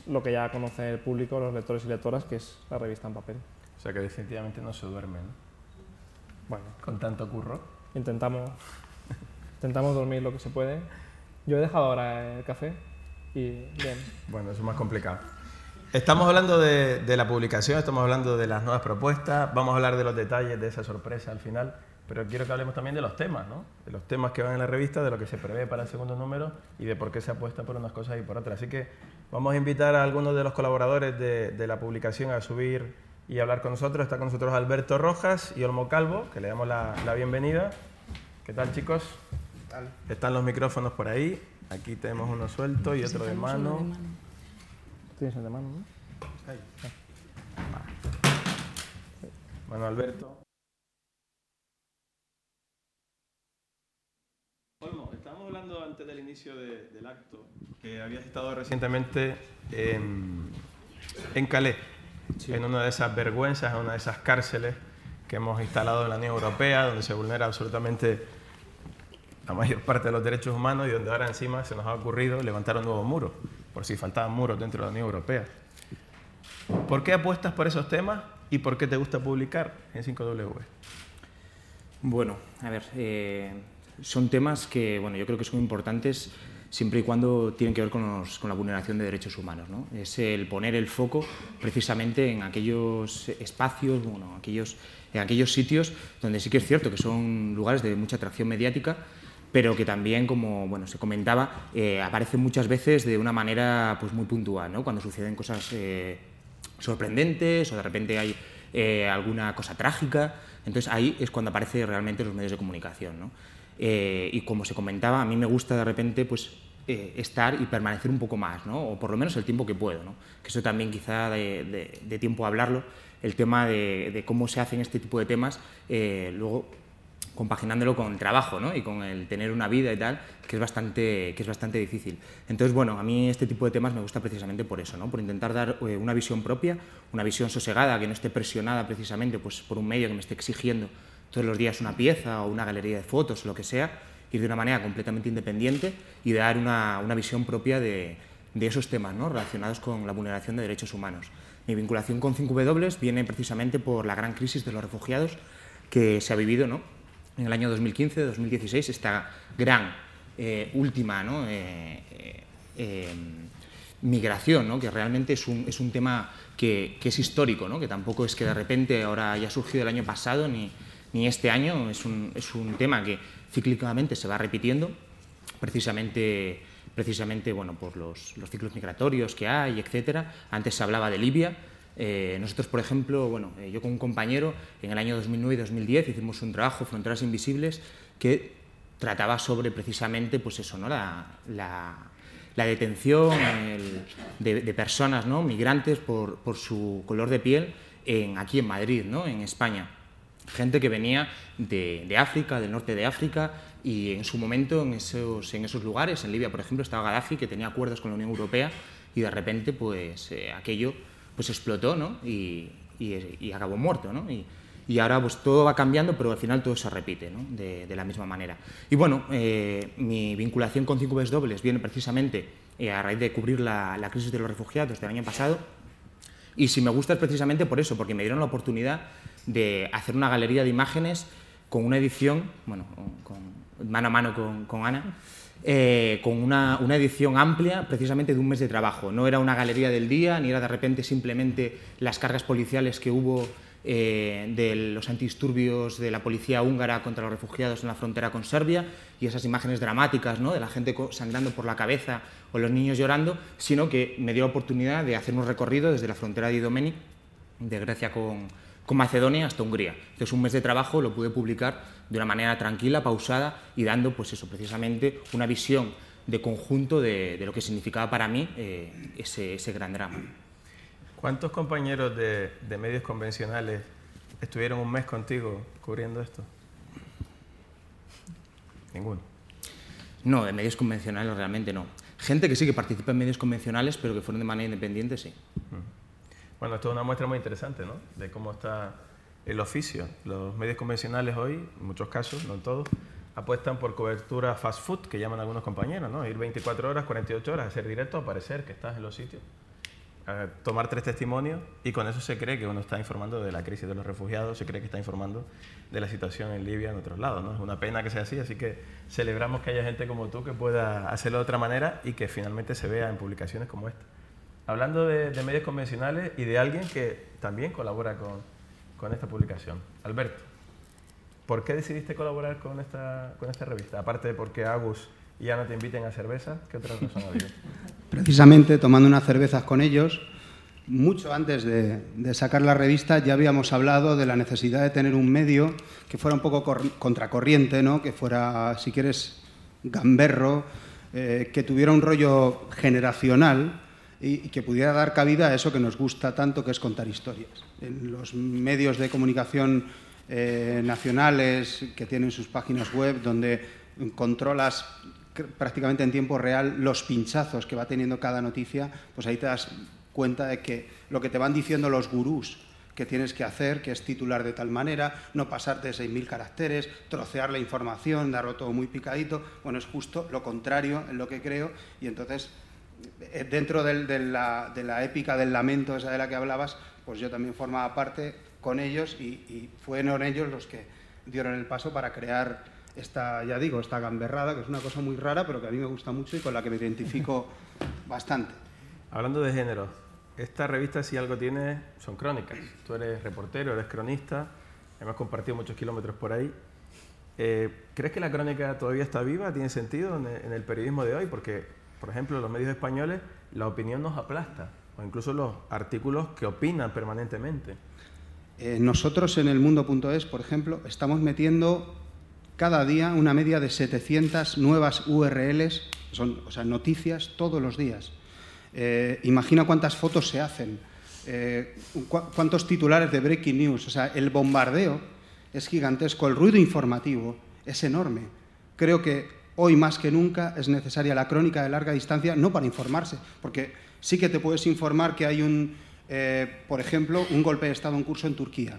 lo que ya conoce el público, los lectores y lectoras, que es la revista en papel. O sea que definitivamente no se duerme, Bueno. Con tanto curro. Intentamos, intentamos dormir lo que se puede. Yo he dejado ahora el café y bien. Bueno, eso es más complicado. Estamos hablando de, la publicación, estamos hablando de las nuevas propuestas, vamos a hablar de los detalles de esa sorpresa al final, pero quiero que hablemos también de los temas, ¿no? de los temas que van en la revista, de lo que se prevé para el segundo número y de por qué se apuesta por unas cosas y por otras. Así que vamos a invitar a algunos de los colaboradores de, la publicación a subir y hablar con nosotros. Está con nosotros Alberto Rojas y Olmo Calvo, que le damos la, bienvenida. ¿Qué tal chicos? Están los micrófonos por ahí. Aquí tenemos uno suelto y otro de mano. Tienes el de mano, ¿no? Ahí. Bueno, Alberto. Olmo, estábamos hablando antes del inicio del acto que habías estado recientemente en, en Calais, en una de esas vergüenzas, en una de esas cárceles que hemos instalado en la Unión Europea, donde se vulnera absolutamente la mayor parte de los derechos humanos y donde ahora encima se nos ha ocurrido levantar un nuevo muro por si faltaban muros dentro de la Unión Europea. ¿Por qué apuestas por esos temas y por qué te gusta publicar en 5W? Bueno, a ver, eh, son temas que bueno, yo creo que son importantes siempre y cuando tienen que ver con, la vulneración de derechos humanos. ¿no? Es el poner el foco precisamente en aquellos espacios, bueno, aquellos, en aquellos sitios donde sí que es cierto que son lugares de mucha atracción mediática, pero que también, como bueno, se comentaba, eh, aparece muchas veces de una manera pues, muy puntual, ¿no? cuando suceden cosas eh, sorprendentes o de repente hay eh, alguna cosa trágica. Entonces ahí es cuando aparecen realmente los medios de comunicación. ¿no? y como se comentaba, a mí me gusta de repente pues, estar y permanecer un poco más, ¿no? o por lo menos el tiempo que puedo. ¿no? Que eso también quizá de, de, tiempo a hablarlo, el tema de, de, cómo se hacen este tipo de temas, luego compaginándolo con el trabajo ¿no? y con el tener una vida y tal, que es, bastante, que es bastante difícil. Entonces, bueno, a mí este tipo de temas me gusta precisamente por eso, ¿no? por intentar dar eh, una visión propia, una visión sosegada, que no esté presionada precisamente pues, por un medio que me esté exigiendo todos los días una pieza o una galería de fotos o lo que sea, ir de una manera completamente independiente y dar una, una visión propia de, de esos temas ¿no? relacionados con la vulneración de derechos humanos. Mi vinculación con 5W viene precisamente por la gran crisis de los refugiados que se ha vivido ¿no? En el año 2015-2016, esta gran eh, última. Eh, eh, migración, ¿no? que realmente es un, tema que, es histórico, ¿no? que tampoco es que de repente ahora haya surgido el año pasado ni, este año, es un, tema que cíclicamente se va repitiendo, precisamente precisamente bueno, por los, los, ciclos migratorios que hay, etcétera. Antes se hablaba de Libia. Eh, nosotros, por ejemplo, bueno, eh, yo con un compañero, en el año 2009 y 2010 hicimos un trabajo, Fronteras Invisibles, que trataba sobre precisamente pues eso, ¿no? la, la, detención el, de, de, personas ¿no? migrantes por, por, su color de piel en, aquí en Madrid, ¿no? en España. Gente que venía de, de África, del norte de África, y en su momento en esos, en esos lugares, en Libia por ejemplo, estaba Gaddafi que tenía acuerdos con la Unión Europea y de repente pues eh, aquello pues explotó ¿no? y, y, y acabó muerto. ¿no? Y, y, ahora pues todo va cambiando, pero al final todo se repite ¿no? de, de, la misma manera. Y bueno, eh, mi vinculación con 5 veces dobles viene precisamente eh, a raíz de cubrir la, la crisis de los refugiados del año pasado. Y si me gusta es precisamente por eso, porque me dieron la oportunidad de hacer una galería de imágenes con una edición, bueno, con, mano a mano con, con Ana, eh, con una, una, edición amplia precisamente de un mes de trabajo. No era una galería del día, ni era de repente simplemente las cargas policiales que hubo eh, de los antidisturbios de la policía húngara contra los refugiados en la frontera con Serbia y esas imágenes dramáticas ¿no? de la gente sangrando por la cabeza o los niños llorando, sino que me dio la oportunidad de hacer un recorrido desde la frontera de Idomeni, de Grecia con, con Macedonia hasta Hungría. Entonces, un mes de trabajo lo pude publicar de una manera tranquila, pausada y dando, pues eso, precisamente una visión de conjunto de, de lo que significaba para mí eh, ese, ese, gran drama. ¿Cuántos compañeros de, de, medios convencionales estuvieron un mes contigo cubriendo esto? Ninguno. No, de medios convencionales realmente no. Gente que sí que participa en medios convencionales, pero que fueron de manera independiente, sí. Uh bueno, esto es una muestra muy interesante, ¿no? De cómo está el oficio. Los medios convencionales hoy, en muchos casos, no en todos, apuestan por cobertura fast food, que llaman algunos compañeros, ¿no? Ir 24 horas, 48 horas, hacer directo, aparecer que estás en los sitios, tomar tres testimonios y con eso se cree que uno está informando de la crisis de los refugiados, se cree que está informando de la situación en Libia en otros lados. Es una pena que sea así, así que celebramos que haya gente como tú que pueda hacerlo de otra manera y que finalmente se vea en publicaciones como esta hablando de, medios convencionales y de alguien que también colabora con, con, esta publicación. Alberto, ¿por qué decidiste colaborar con esta, con esta revista? Aparte de porque Agus y Ana te inviten a cerveza, ¿qué otra razón ha habido? <laughs> Precisamente tomando unas cervezas con ellos, mucho antes de, de, sacar la revista ya habíamos hablado de la necesidad de tener un medio que fuera un poco contracorriente, ¿no? que fuera, si quieres, gamberro, eh, que tuviera un rollo generacional y, que pudiera dar cabida a eso que nos gusta tanto, que es contar historias. En los medios de comunicación eh, nacionales que tienen sus páginas web, donde controlas prácticamente en tiempo real los pinchazos que va teniendo cada noticia, pues ahí te das cuenta de que lo que te van diciendo los gurús que tienes que hacer, que es titular de tal manera, no pasarte de 6.000 caracteres, trocear la información, darlo todo muy picadito, bueno, es justo lo contrario en lo que creo y entonces dentro del, de, la, de, la, épica del lamento esa de la que hablabas, pues yo también formaba parte con ellos y, y, fueron ellos los que dieron el paso para crear esta, ya digo, esta gamberrada, que es una cosa muy rara, pero que a mí me gusta mucho y con la que me identifico <laughs> bastante. Hablando de género, esta revista si algo tiene son crónicas. Tú eres reportero, eres cronista, hemos compartido muchos kilómetros por ahí. Eh, ¿Crees que la crónica todavía está viva? ¿Tiene sentido en el, en el periodismo de hoy? Porque por ejemplo, los medios españoles, la opinión nos aplasta, o incluso los artículos que opinan permanentemente. Eh, nosotros en el mundo.es, por ejemplo, estamos metiendo cada día una media de 700 nuevas URLs, son, o sea, noticias todos los días. Eh, imagina cuántas fotos se hacen, eh, cu cuántos titulares de breaking news, o sea, el bombardeo es gigantesco, el ruido informativo es enorme. Creo que hoy más que nunca es necesaria la crónica de larga distancia, no para informarse, porque sí que te puedes informar que hay un, eh, por ejemplo, un golpe de Estado en curso en Turquía,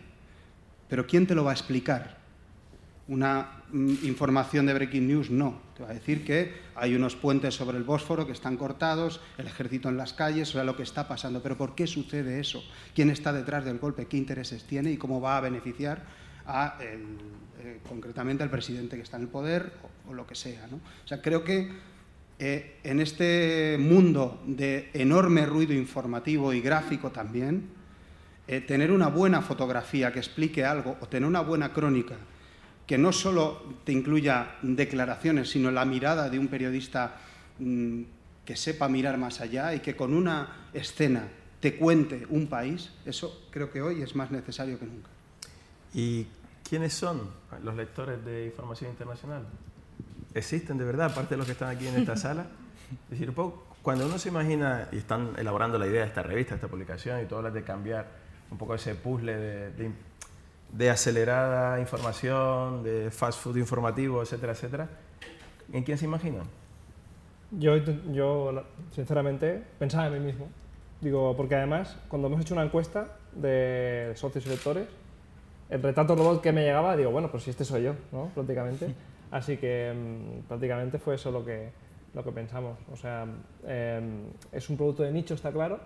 pero ¿quién te lo va a explicar? una mm, información de breaking news, no. Te va a decir que hay unos puentes sobre el Bósforo que están cortados, el ejército en las calles, o sea, lo que está pasando. Pero ¿por qué sucede eso? ¿Quién está detrás del golpe? ¿Qué intereses tiene y cómo va a beneficiar a eh, concretamente al presidente que está en el poder o, lo que sea? O sea, creo que eh, en este mundo de enorme ruido informativo y gráfico también, eh, tener una buena fotografía que explique algo o tener una buena crónica que no solo te incluya declaraciones, sino la mirada de un periodista mm, que sepa mirar más allá y que con una escena te cuente un país, eso creo que hoy es más necesario que nunca. ¿Y quiénes son los lectores de información internacional? Existen de verdad, aparte de los que están aquí en esta <laughs> sala. Es decir, cuando uno se imagina, y están elaborando la idea de esta revista, esta publicación, y tú hablas de cambiar un poco ese puzzle de, de, acelerada información, de fast food informativo, etcétera, etcétera, ¿en quién se imagina? Yo, yo, sinceramente, pensaba en mí mismo. Digo, porque además, cuando hemos hecho una encuesta de socios y lectores, el retrato robot que me llegaba, digo, bueno, pues si este soy yo, ¿no? Prácticamente. <laughs> Así que mm, prácticamente fue eso lo que, lo que pensamos. O sea, em, es un producto de nicho, está claro.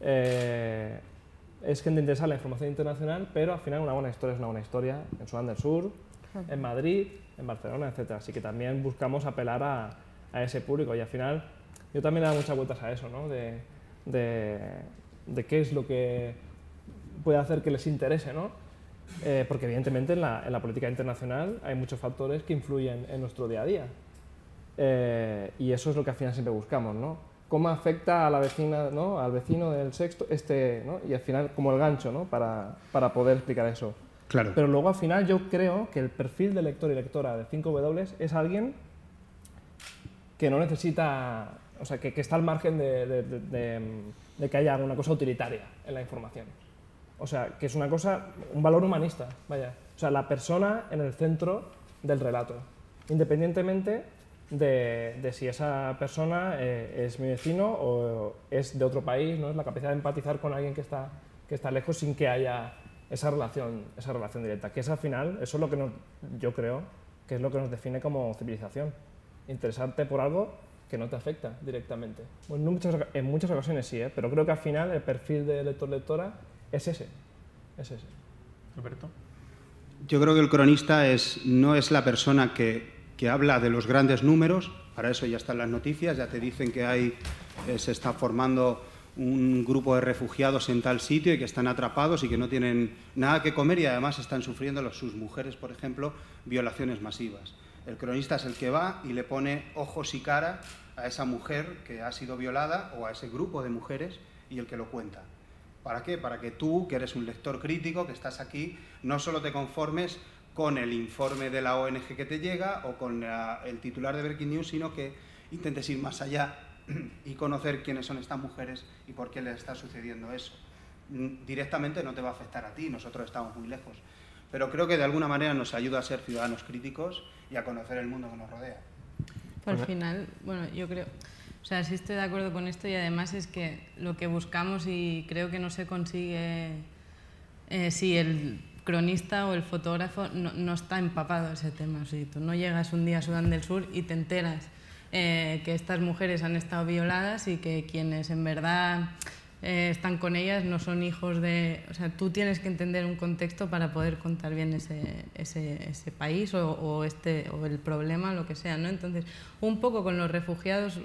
Eh, es gente interesada en la información internacional, pero al final una buena historia es una buena historia en Sudán del Sur, en Madrid, en Barcelona, etc. Así que también buscamos apelar a, a ese público y al final yo también he dado muchas vueltas a eso, ¿no? de, de, de qué es lo que puede hacer que les interese, ¿no? Eh, porque evidentemente en la, en la, política internacional hay muchos factores que influyen en nuestro día a día. Eh, y eso es lo que al final siempre buscamos, ¿no? ¿Cómo afecta a la vecina, ¿no? al vecino del sexto, este, ¿no? y al final como el gancho ¿no? para, para poder explicar eso? Claro. Pero luego al final yo creo que el perfil del lector y lectora de 5W es alguien que no necesita, o sea, que, que está al margen de, de, de, de que haya alguna cosa utilitaria en la información. O sea, que es una cosa, un valor humanista, vaya. O sea, la persona en el centro del relato, independientemente de, si esa persona eh, es mi vecino o es de otro país, ¿no? Es la capacidad de empatizar con alguien que está, que está lejos sin que haya esa relación, esa relación directa. Que es al final, eso es lo que nos, yo creo, que es lo que nos define como civilización. Interesarte por algo que no te afecta directamente. Bueno, en, muchas, ocasiones sí, ¿eh? pero creo que al final el perfil de lector-lectora es ese. Es ese. Roberto. Yo creo que el cronista es, no es la persona que, que, habla de los grandes números, para eso ya están las noticias, ya te dicen que hay, eh, se está formando un grupo de refugiados en tal sitio y que están atrapados y que no tienen nada que comer y además están sufriendo los, sus mujeres, por ejemplo, violaciones masivas. El cronista es el que va y le pone ojos y cara a esa mujer que ha sido violada o a ese grupo de mujeres y el que lo cuenta. ¿Para qué? Para que tú, que eres un lector crítico, que estás aquí, no solo te conformes con el informe de la ONG que te llega o con el titular de Breaking News, sino que intentes ir más allá <clears throat> y conocer quiénes son estas mujeres y por qué les está sucediendo eso. Mm, directamente no te va a afectar a ti, nosotros estamos muy lejos, pero creo que de alguna manera nos ayuda a ser ciudadanos críticos y a conocer el mundo que nos rodea. Al final, bueno, yo creo, o sea, sí estoy de acuerdo con esto y además es que lo que buscamos y creo que no se consigue eh, si el cronista o el fotógrafo no, está empapado ese tema. Si tú no llegas un día a Sudán del Sur y te enteras eh, que estas mujeres han estado violadas y que quienes en verdad eh, están con ellas no son hijos de... O sea, tú tienes que entender un contexto para poder contar bien ese, ese, ese país o, o, este, o el problema, lo que sea, ¿no? Entonces, un poco con los refugiados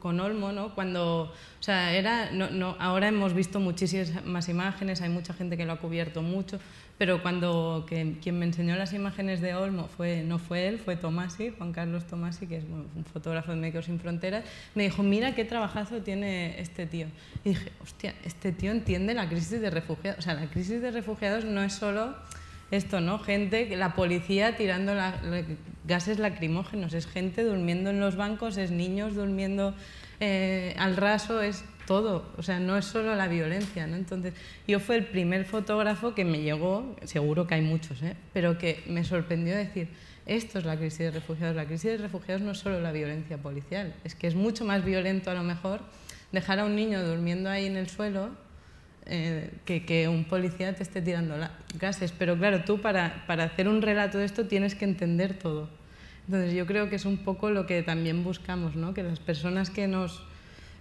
con Olmo, ¿no? Cuando, o sea, era, no, no, ahora hemos visto muchísimas más imágenes, hay mucha gente que lo ha cubierto mucho, pero cuando que, quien me enseñó las imágenes de Olmo fue, no fue él, fue Tomasi, Juan Carlos Tomasi, que es un fotógrafo de Médicos Sin Fronteras, me dijo, mira qué trabajazo tiene este tío. Y dije, hostia, este tío entiende la crisis de refugiados. O sea, la crisis de refugiados no es solo esto, ¿no? Gente, la policía tirando gases lacrimógenos, es gente durmiendo en los bancos, es niños durmiendo eh, al raso, es todo, o sea, no es solo la violencia, ¿no? Entonces, yo fue el primer fotógrafo que me llegó, seguro que hay muchos, ¿eh? pero que me sorprendió decir, esto es la crisis de refugiados, la crisis de refugiados no es solo la violencia policial, es que es mucho más violento a lo mejor dejar a un niño durmiendo ahí en el suelo eh, que, que, un policía te esté tirando gases. Pero claro, tú para, para hacer un relato de esto tienes que entender todo. Entonces yo creo que es un poco lo que también buscamos, ¿no? que las personas que nos,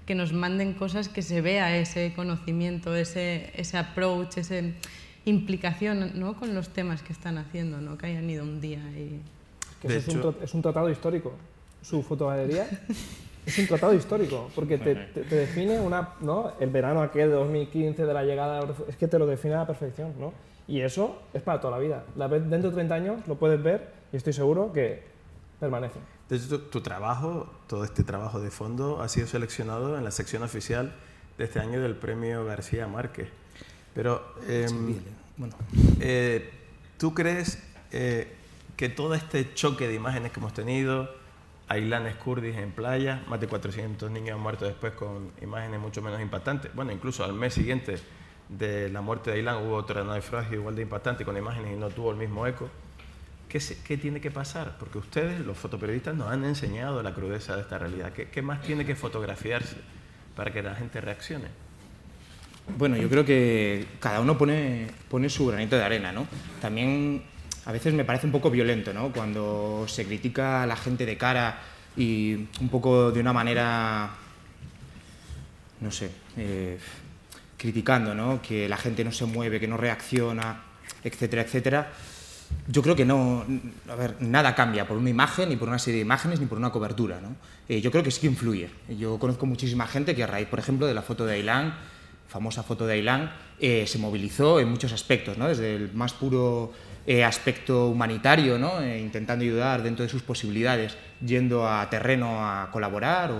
que nos manden cosas que se vea ese conocimiento, ese, ese approach, esa implicación ¿no? con los temas que están haciendo, ¿no? que hayan ido un día y... es, un es un tratado histórico, su fotogalería <laughs> es un tratado histórico, porque te, te, define una, ¿no? el verano aquel de 2015 de la llegada, es que te lo define a la perfección, ¿no? Y eso es para toda la vida. Dentro de 30 años lo puedes ver y estoy seguro que permanece. De hecho, tu, trabajo, todo este trabajo de fondo, ha sido seleccionado en la sección oficial de este año del Premio García Márquez. Pero, em, bueno. Eh, ¿tú crees eh, que todo este choque de imágenes que hemos tenido, Ailanes kurdis en playa, más de 400 niños han muerto después con imágenes mucho menos impactantes. Bueno, incluso al mes siguiente de la muerte de Ailán hubo otra naufragio igual de impactante con imágenes y no tuvo el mismo eco. ¿Qué, ¿Qué, tiene que pasar? Porque ustedes, los fotoperiodistas, nos han enseñado la crudeza de esta realidad. ¿Qué, ¿Qué, más tiene que fotografiarse para que la gente reaccione? Bueno, yo creo que cada uno pone, pone su granito de arena, ¿no? También a veces me parece un poco violento, ¿no? Cuando se critica a la gente de cara y un poco de una manera, no sé, eh, criticando, ¿no? Que la gente no se mueve, que no reacciona, etcétera, etcétera. Yo creo que no, a ver, nada cambia por una imagen, ni por una serie de imágenes, ni por una cobertura, ¿no? Eh, yo creo que sí que influye. Yo conozco muchísima gente que a raíz, por ejemplo, de la foto de Ailán, famosa foto de Ailán, eh, se movilizó en muchos aspectos, ¿no? Desde el más puro eh, aspecto humanitario, ¿no? Eh, intentando ayudar dentro de sus posibilidades, yendo a terreno a colaborar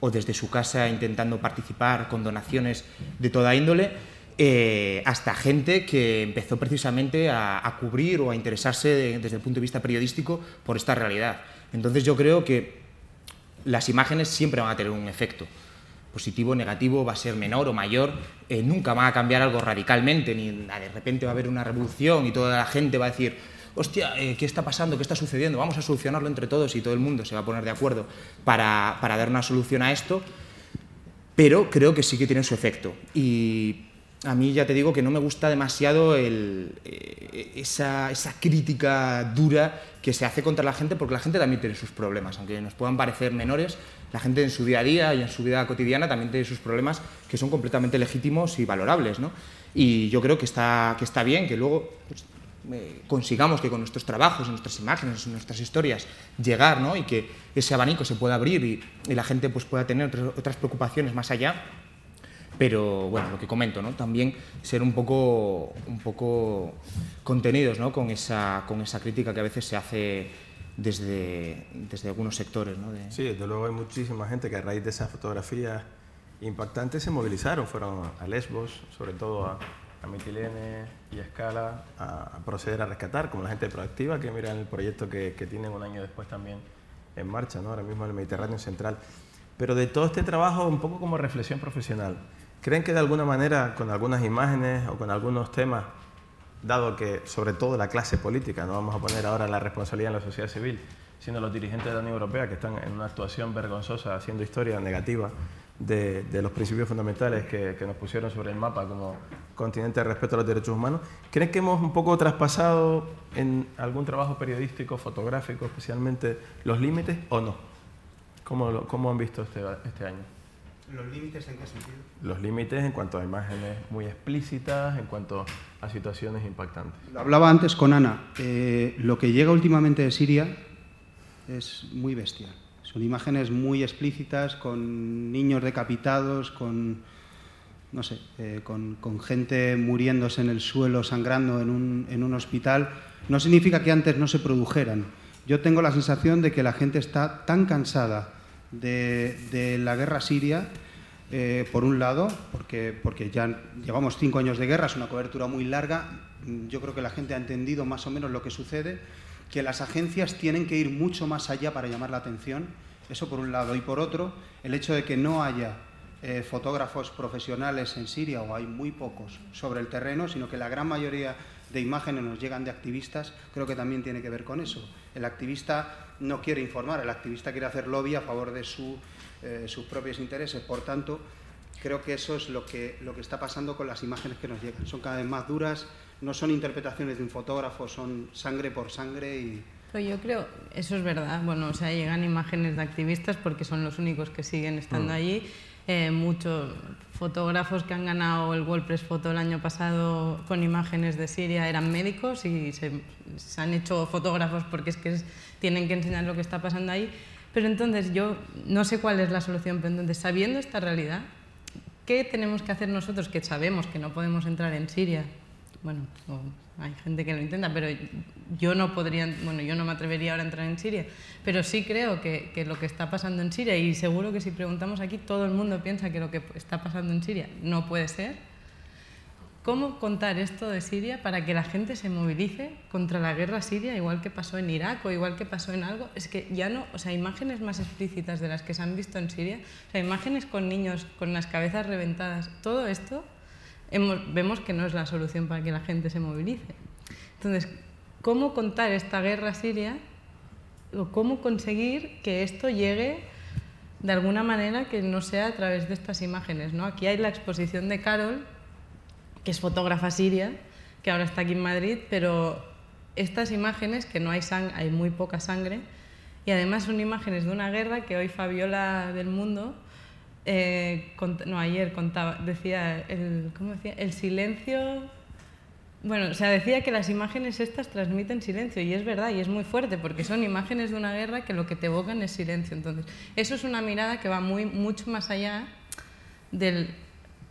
o, desde su casa intentando participar con donaciones de toda índole, eh, hasta gente que empezó precisamente a cubrir o a interesarse desde el punto de vista periodístico por esta realidad. Entonces yo creo que las imágenes siempre van a tener un efecto positivo, negativo, va a ser menor o mayor, eh, nunca va a cambiar algo radicalmente, ni de repente va a haber una revolución y toda la gente va a decir, hostia, eh, ¿qué está pasando? ¿Qué está sucediendo? Vamos a solucionarlo entre todos y todo el mundo se va a poner de acuerdo para, para dar una solución a esto, pero creo que sí que tiene su efecto. Y a mí ya te digo que no me gusta demasiado eh, esa, crítica dura que se hace contra la gente, porque la gente también tiene sus problemas, aunque nos puedan parecer menores, la gente en su día a día y en su vida cotidiana también tiene sus problemas que son completamente legítimos y valorables. ¿no? Y yo creo que está, que está bien que luego pues, eh, consigamos que con nuestros trabajos, nuestras imágenes, nuestras historias, llegar ¿no? y que ese abanico se pueda abrir y, y la gente pues, pueda tener otras preocupaciones más allá pero bueno, lo que comento, ¿no? También ser un poco, un poco contenidos ¿no? con, esa, con esa crítica que a veces se hace desde, desde algunos sectores. ¿no? De... Sí, desde luego hay muchísima gente que a raíz de esas fotografías impactantes se movilizaron, fueron a Lesbos, sobre todo a, a Mitilene y a Escala, a, a, proceder a rescatar, como la gente proactiva que mira el proyecto que, que tienen un año después también en marcha, ¿no? ahora mismo en el Mediterráneo Central. Pero de todo este trabajo, un poco como reflexión profesional, ¿Creen que de alguna manera, con algunas imágenes o con algunos temas, dado que sobre todo la clase política, no vamos a poner ahora la responsabilidad en la sociedad civil, sino los dirigentes de la Unión Europea que están en una actuación vergonzosa, haciendo historia negativa de, los principios fundamentales que, nos pusieron sobre el mapa como continente de respeto a los derechos humanos, ¿creen que hemos un poco traspasado en algún trabajo periodístico, fotográfico especialmente, los límites o no? ¿Cómo, cómo han visto este, este año? ¿Los límites en qué sentido? Los límites en cuanto a imágenes muy explícitas, en cuanto a situaciones impactantes. Lo hablaba antes con Ana. Eh, lo que llega últimamente de Siria es muy bestial. Son imágenes muy explícitas, con niños decapitados, con, no sé, eh, con, con, gente muriéndose en el suelo, sangrando en un, en un hospital. No significa que antes no se produjeran. Yo tengo la sensación de que la gente está tan cansada de, de la guerra siria, eh, por un lado, porque, porque ya llevamos cinco años de guerra, es una cobertura muy larga, yo creo que la gente ha entendido más o menos lo que sucede, que las agencias tienen que ir mucho más allá para llamar la atención, eso por un lado, y por otro, el hecho de que no haya eh, fotógrafos profesionales en Siria, o hay muy pocos sobre el terreno, sino que la gran mayoría de imágenes nos llegan de activistas, creo que también tiene que ver con eso. El activista no quiere informar, el activista quiere hacer lobby a favor de su, eh, sus propios intereses. Por tanto, Creo que eso es lo que, lo que está pasando con las imágenes que nos llegan. Son cada vez más duras, no son interpretaciones de un fotógrafo, son sangre por sangre y... Pero yo creo, eso es verdad, bueno, o sea, llegan imágenes de activistas porque son los únicos que siguen estando Mm. allí. Eh, muchos fotógrafos que han ganado el WordPress Photo el año pasado con imágenes de Siria eran médicos y se, han hecho fotógrafos porque es que tienen que enseñar lo que está pasando ahí. Pero entonces yo no sé cuál es la solución, pero sabiendo esta realidad, ¿qué tenemos que hacer nosotros que sabemos que no podemos entrar en Siria? Bueno, o hay gente que lo intenta, pero yo no podría, bueno, yo no me atrevería ahora a entrar en Siria, pero sí creo que, que lo que está pasando en Siria, y seguro que si preguntamos aquí, todo el mundo piensa que lo que está pasando en Siria no puede ser. ¿Cómo contar esto de Siria para que la gente se movilice contra la guerra siria, igual que pasó en Irak o igual que pasó en algo? Es que ya no, o sea, imágenes más explícitas de las que se han visto en Siria, o sea, imágenes con niños con las cabezas reventadas, todo esto hemos- vemos que no es la solución para que la gente se movilice. Entonces, ¿cómo contar esta guerra siria o cómo conseguir que esto llegue de alguna manera que no sea a través de estas imágenes? ¿no? Aquí hay la exposición de Carol, que es fotógrafa siria, que ahora está aquí en Madrid, pero estas imágenes, que no hay sangre, hay muy poca sangre, y además son imágenes de una guerra que hoy Fabiola del Mundo, eh, no, ayer contaba, decía, el, ¿cómo decía? El silencio... Bueno, o sea, decía que las imágenes estas transmiten silencio y es verdad y es muy fuerte porque son imágenes de una guerra que lo que te evocan es silencio. Entonces, eso es una mirada que va muy, mucho más allá del...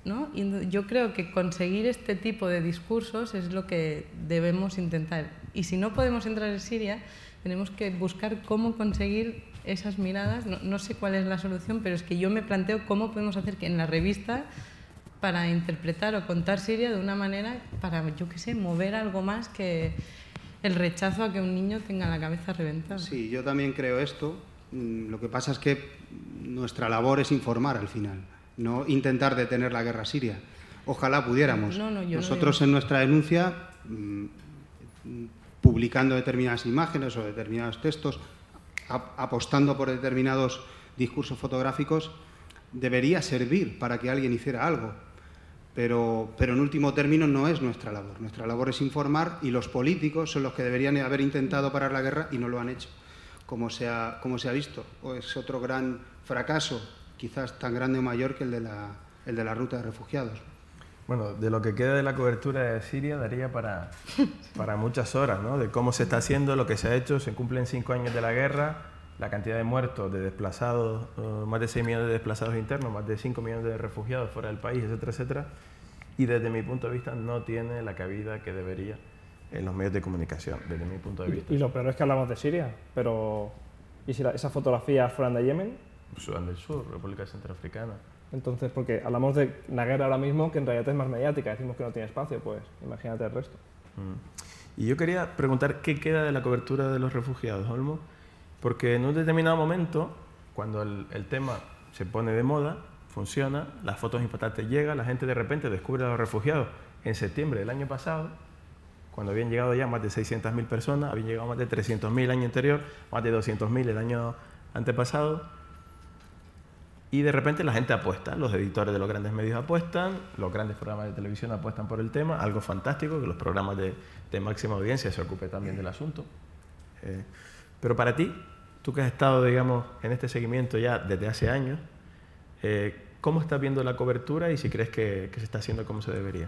¿no? Yo creo que conseguir este tipo de discursos es lo que debemos intentar. Y si no podemos entrar en Siria, tenemos que buscar cómo conseguir esas miradas. No, no sé cuál es la solución, pero es que yo me planteo cómo podemos hacer que en la revista para interpretar o contar Siria de una manera para, yo qué sé, mover algo más que el rechazo a que un niño tenga la cabeza reventada. Sí, yo también creo esto. Mm, Lo que pasa es que nuestra labor es informar al final, no intentar detener la guerra siria. Ojalá pudiéramos. No, no, Nosotros en nuestra denuncia, mm, publicando determinadas imágenes o determinados textos, apostando por determinados discursos fotográficos, debería servir para que alguien hiciera algo. Pero, pero en último término no es nuestra labor. Nuestra labor es informar y los políticos son los que deberían haber intentado parar la guerra y no lo han hecho, como se ha, como se ha visto. O es otro gran fracaso, quizás tan grande o mayor que el de la, el de la ruta de refugiados. Bueno, de lo que queda de la cobertura de Siria daría para, <laughs> para muchas horas, ¿no? De cómo se está haciendo, lo que se ha hecho, se cumplen cinco años de la guerra, la cantidad de muertos, de desplazados, eh, más de 6 millones de desplazados internos, más de 5 millones de refugiados fuera del país, etcétera, etcétera. Y desde mi punto de vista no tiene la cabida que debería en los medios de comunicación, desde mi punto de vista. Y, y lo peor es que hablamos de Siria, pero ¿y si la- esas fotografías fueran de Yemen? Sudán del Sur, República Centroafricana. Entonces, porque hablamos de la guerra ahora mismo que en realidad es más mediática, decimos que no tiene espacio, pues imagínate el resto. Mm. Y yo quería preguntar qué queda de la cobertura de los refugiados, Olmo, porque en un determinado momento, cuando el, el tema se pone de moda, funciona, las fotos impactantes llegan, la gente de repente descubre a los refugiados. En septiembre del año pasado, cuando habían llegado ya más de 600.000 personas, habían llegado más de 300.000 el año anterior, más de 200.000 el año antepasado, y de repente la gente apuesta, los editores de los grandes medios apuestan, los grandes programas de televisión apuestan por el tema, algo fantástico, que los programas de, de máxima audiencia se ocupen también del asunto. Eh, pero para ti, tú que has estado, digamos, en este seguimiento ya desde hace años, eh, ¿cómo estás viendo la cobertura y si crees que, que se está haciendo como se debería?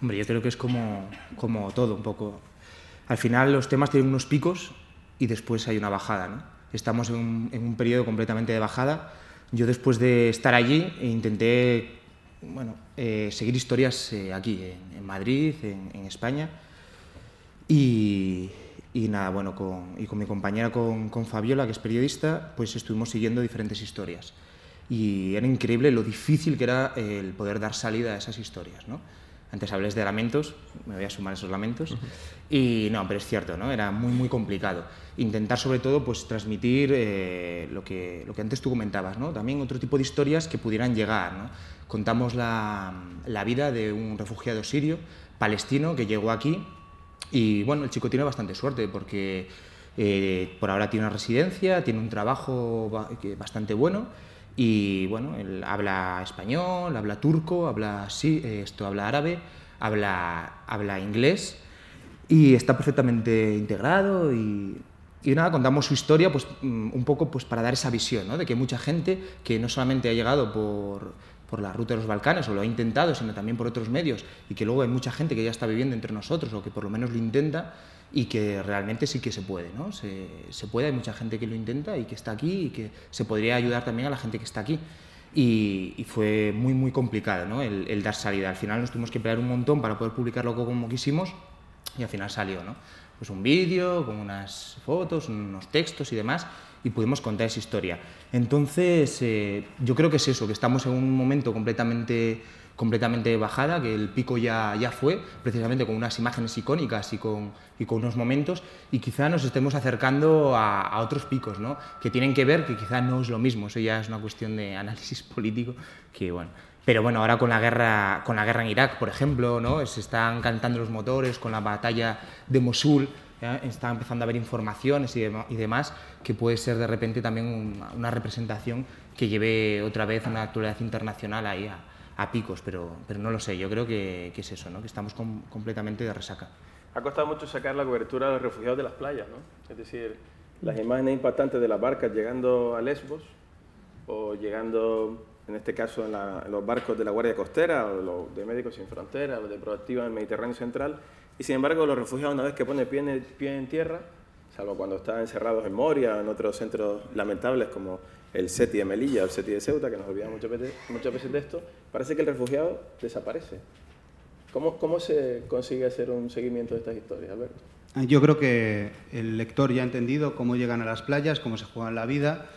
Hombre, yo creo que es como, como todo un poco. Al final los temas tienen unos picos y después hay una bajada. ¿no? Estamos en un, en un periodo completamente de bajada. Yo después de estar allí intenté bueno, eh, seguir historias eh, aquí, en, en Madrid, en, en España. Y, y nada, bueno, con, y con mi compañera, con, con Fabiola, que es periodista, pues estuvimos siguiendo diferentes historias. Y era increíble lo difícil que era eh, el poder dar salida a esas historias, ¿no? Antes hablé de lamentos, me voy a sumar a esos lamentos. Y no, pero es cierto, ¿no? Era muy, muy complicado. Intentar, sobre todo, pues transmitir eh, lo, que, lo que antes tú comentabas, ¿no? También otro tipo de historias que pudieran llegar, ¿no? Contamos la, la vida de un refugiado sirio, palestino, que llegó aquí y, bueno, el chico tiene bastante suerte porque eh, por ahora tiene una residencia, tiene un trabajo bastante bueno Y bueno, él habla español, habla turco, habla, sí, esto, habla árabe, habla, habla inglés y está perfectamente integrado y, y nada, contamos su historia pues, mm, un poco pues, para dar esa visión, ¿no? de que mucha gente que no solamente ha llegado por, por la ruta de los Balcanes o lo ha intentado, sino también por otros medios y que luego hay mucha gente que ya está viviendo entre nosotros o que por lo menos lo intenta y que realmente sí que se puede, ¿no? Se, se puede, hay mucha gente que lo intenta y que está aquí y que se podría ayudar también a la gente que está aquí. Y, y fue muy, muy complicado ¿no? el, el, dar salida. Al final nos tuvimos que pelear un montón para poder publicarlo como quisimos y al final salió, ¿no? Pues un vídeo con unas fotos, unos textos y demás y pudimos contar esa historia. Entonces, eh, yo creo que es eso, que estamos en un momento completamente completamente bajada, que el pico ya, ya fue, precisamente con unas imágenes icónicas y con, y con unos momentos, y quizá nos estemos acercando a, a, otros picos, ¿no? que tienen que ver, que quizá no es lo mismo, eso ya es una cuestión de análisis <laughs> político, que bueno. Pero bueno, ahora con la guerra, con la guerra en Irak, por ejemplo, ¿no? se están cantando los motores, con la batalla de Mosul, ¿ya? está empezando a haber informaciones y, de, y, demás, que puede ser de repente también una, representación que lleve otra vez una actualidad internacional ahí a, a picos, pero, pero no lo sé, yo creo que, que es eso, ¿no? que estamos com completamente de resaca. Ha costado mucho sacar la cobertura de los refugiados de las playas, ¿no? Es decir, las imágenes impactantes de las barcas llegando a Lesbos o llegando, en este caso, en, la, en los barcos de la Guardia Costera o los de Médicos Sin Fronteras, los de Proactiva en el Mediterráneo Central, y sin embargo los refugiados una vez que ponen pie en, pie en tierra, salvo cuando están encerrados en Moria en otros centros lamentables como el SETI de Melilla o el SETI de Ceuta, que nos olvidamos muchas veces, muchas veces de esto, parece que el refugiado desaparece. ¿Cómo, ¿Cómo se consigue hacer un seguimiento de estas historias, Alberto? Yo creo que el lector ya ha entendido cómo llegan a las playas, cómo se juegan la vida.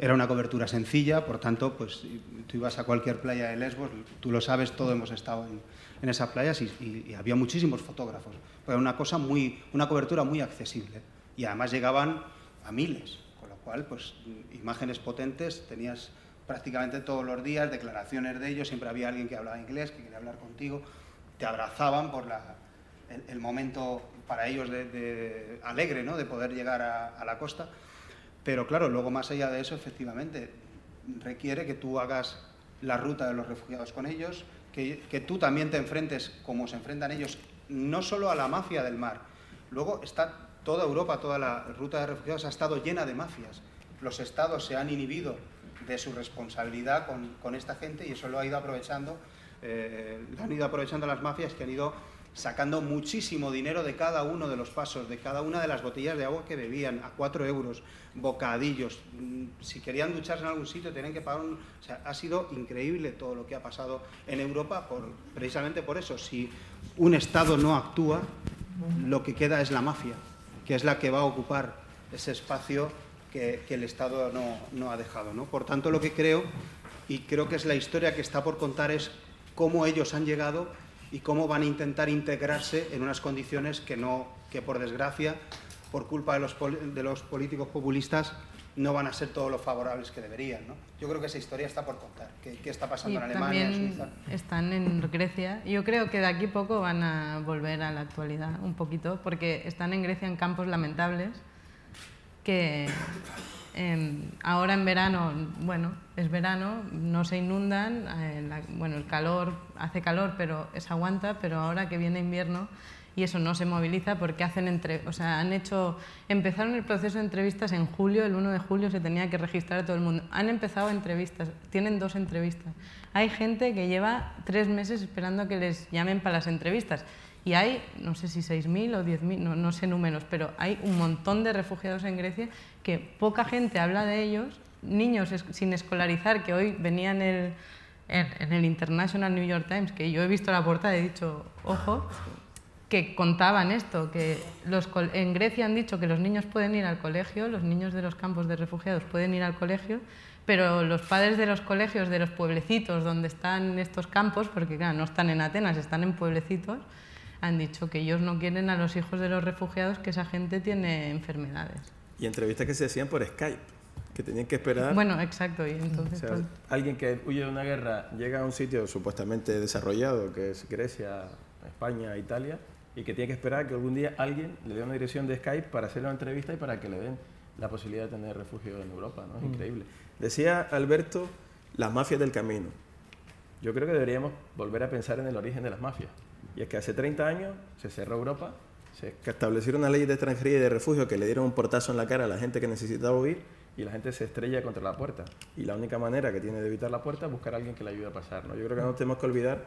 Era una cobertura sencilla, por tanto, pues tú ibas a cualquier playa de Lesbos, tú lo sabes, todos hemos estado en, en esas playas y, había muchísimos fotógrafos. Era una cosa muy, una cobertura muy accesible y además llegaban a miles, con lo cual, pues imágenes potentes tenías prácticamente todos los días, declaraciones de ellos, siempre había alguien que hablaba inglés, que quería hablar contigo, te abrazaban por la, el, momento para ellos de, alegre, ¿no? de poder llegar a la costa. Pero claro, luego más allá de eso, efectivamente, requiere que tú hagas la ruta de los refugiados con ellos, que, tú también te enfrentes, como se enfrentan ellos, no solo a la mafia del mar. Luego está toda Europa, toda la ruta de refugiados ha estado llena de mafias. Los estados se han inhibido de su responsabilidad con, con esta gente y eso lo ha ido aprovechando, eh, lo han ido aprovechando las mafias que han ido sacando muchísimo dinero de cada uno de los pasos, de cada una de las botellas de agua que bebían, a cuatro euros, bocadillos. Mm, si querían ducharse en algún sitio, tenían que pagar un... O sea, ha sido increíble todo lo que ha pasado en Europa, por, precisamente por eso. Si un Estado no actúa, lo que queda es la mafia, que es la que va a ocupar ese espacio que, el Estado no, ha dejado. Por tanto, lo que creo, y creo que es la historia que está por contar, es cómo ellos han llegado y cómo van a intentar integrarse en unas condiciones que, no, que por desgracia, por culpa de los, de los políticos populistas, no van a ser todos los favorables que deberían. ¿no? Yo creo que esa historia está por contar. ¿Qué, qué está pasando y en Alemania, también en Suiza? Están en Grecia. Yo creo que de aquí poco van a volver a la actualidad un poquito, porque están en Grecia en campos lamentables que eh, ahora en verano, bueno, es verano, no se inundan, eh, bueno, el calor, hace calor, pero es aguanta, pero ahora que viene invierno y eso no se moviliza porque hacen entre, o sea, han hecho, empezaron el proceso de entrevistas en julio, el 1 de julio se tenía que registrar a todo el mundo. Han empezado entrevistas, tienen dos entrevistas. Hay gente que lleva tres meses esperando que les llamen para las entrevistas. Y hay, no sé si 6.000 o 10.000, no, no sé números, pero hay un montón de refugiados en Grecia que poca gente habla de ellos, niños sin escolarizar, que hoy venían el, en, en, el International New York Times, que yo he visto la portada y he dicho, ojo, que contaban esto, que los, en Grecia han dicho que los niños pueden ir al colegio, los niños de los campos de refugiados pueden ir al colegio, pero los padres de los colegios de los pueblecitos donde están estos campos, porque claro, no están en Atenas, están en pueblecitos, han dicho que ellos no quieren a los hijos de los refugiados, que esa gente tiene enfermedades. Y entrevistas que se hacían por Skype, que tenían que esperar. Bueno, exacto. Y entonces, o sea, pues... Alguien que huye de una guerra llega a un sitio supuestamente desarrollado, que es Grecia, España, Italia, y que tiene que esperar que algún día alguien le dé una dirección de Skype para hacerle una entrevista y para que le den la posibilidad de tener refugio en Europa. ¿no? Es Mm. increíble. Decía Alberto, las mafias del camino. Yo creo que deberíamos volver a pensar en el origen de las mafias. Y es que hace 30 años se cerró Europa, se establecieron una ley de extranjería y de refugio que le dieron un portazo en la cara a la gente que necesitaba huir y la gente se estrella contra la puerta. Y la única manera que tiene de evitar la puerta es buscar a alguien que le ayude a pasar. ¿no? Yo creo que no tenemos que olvidar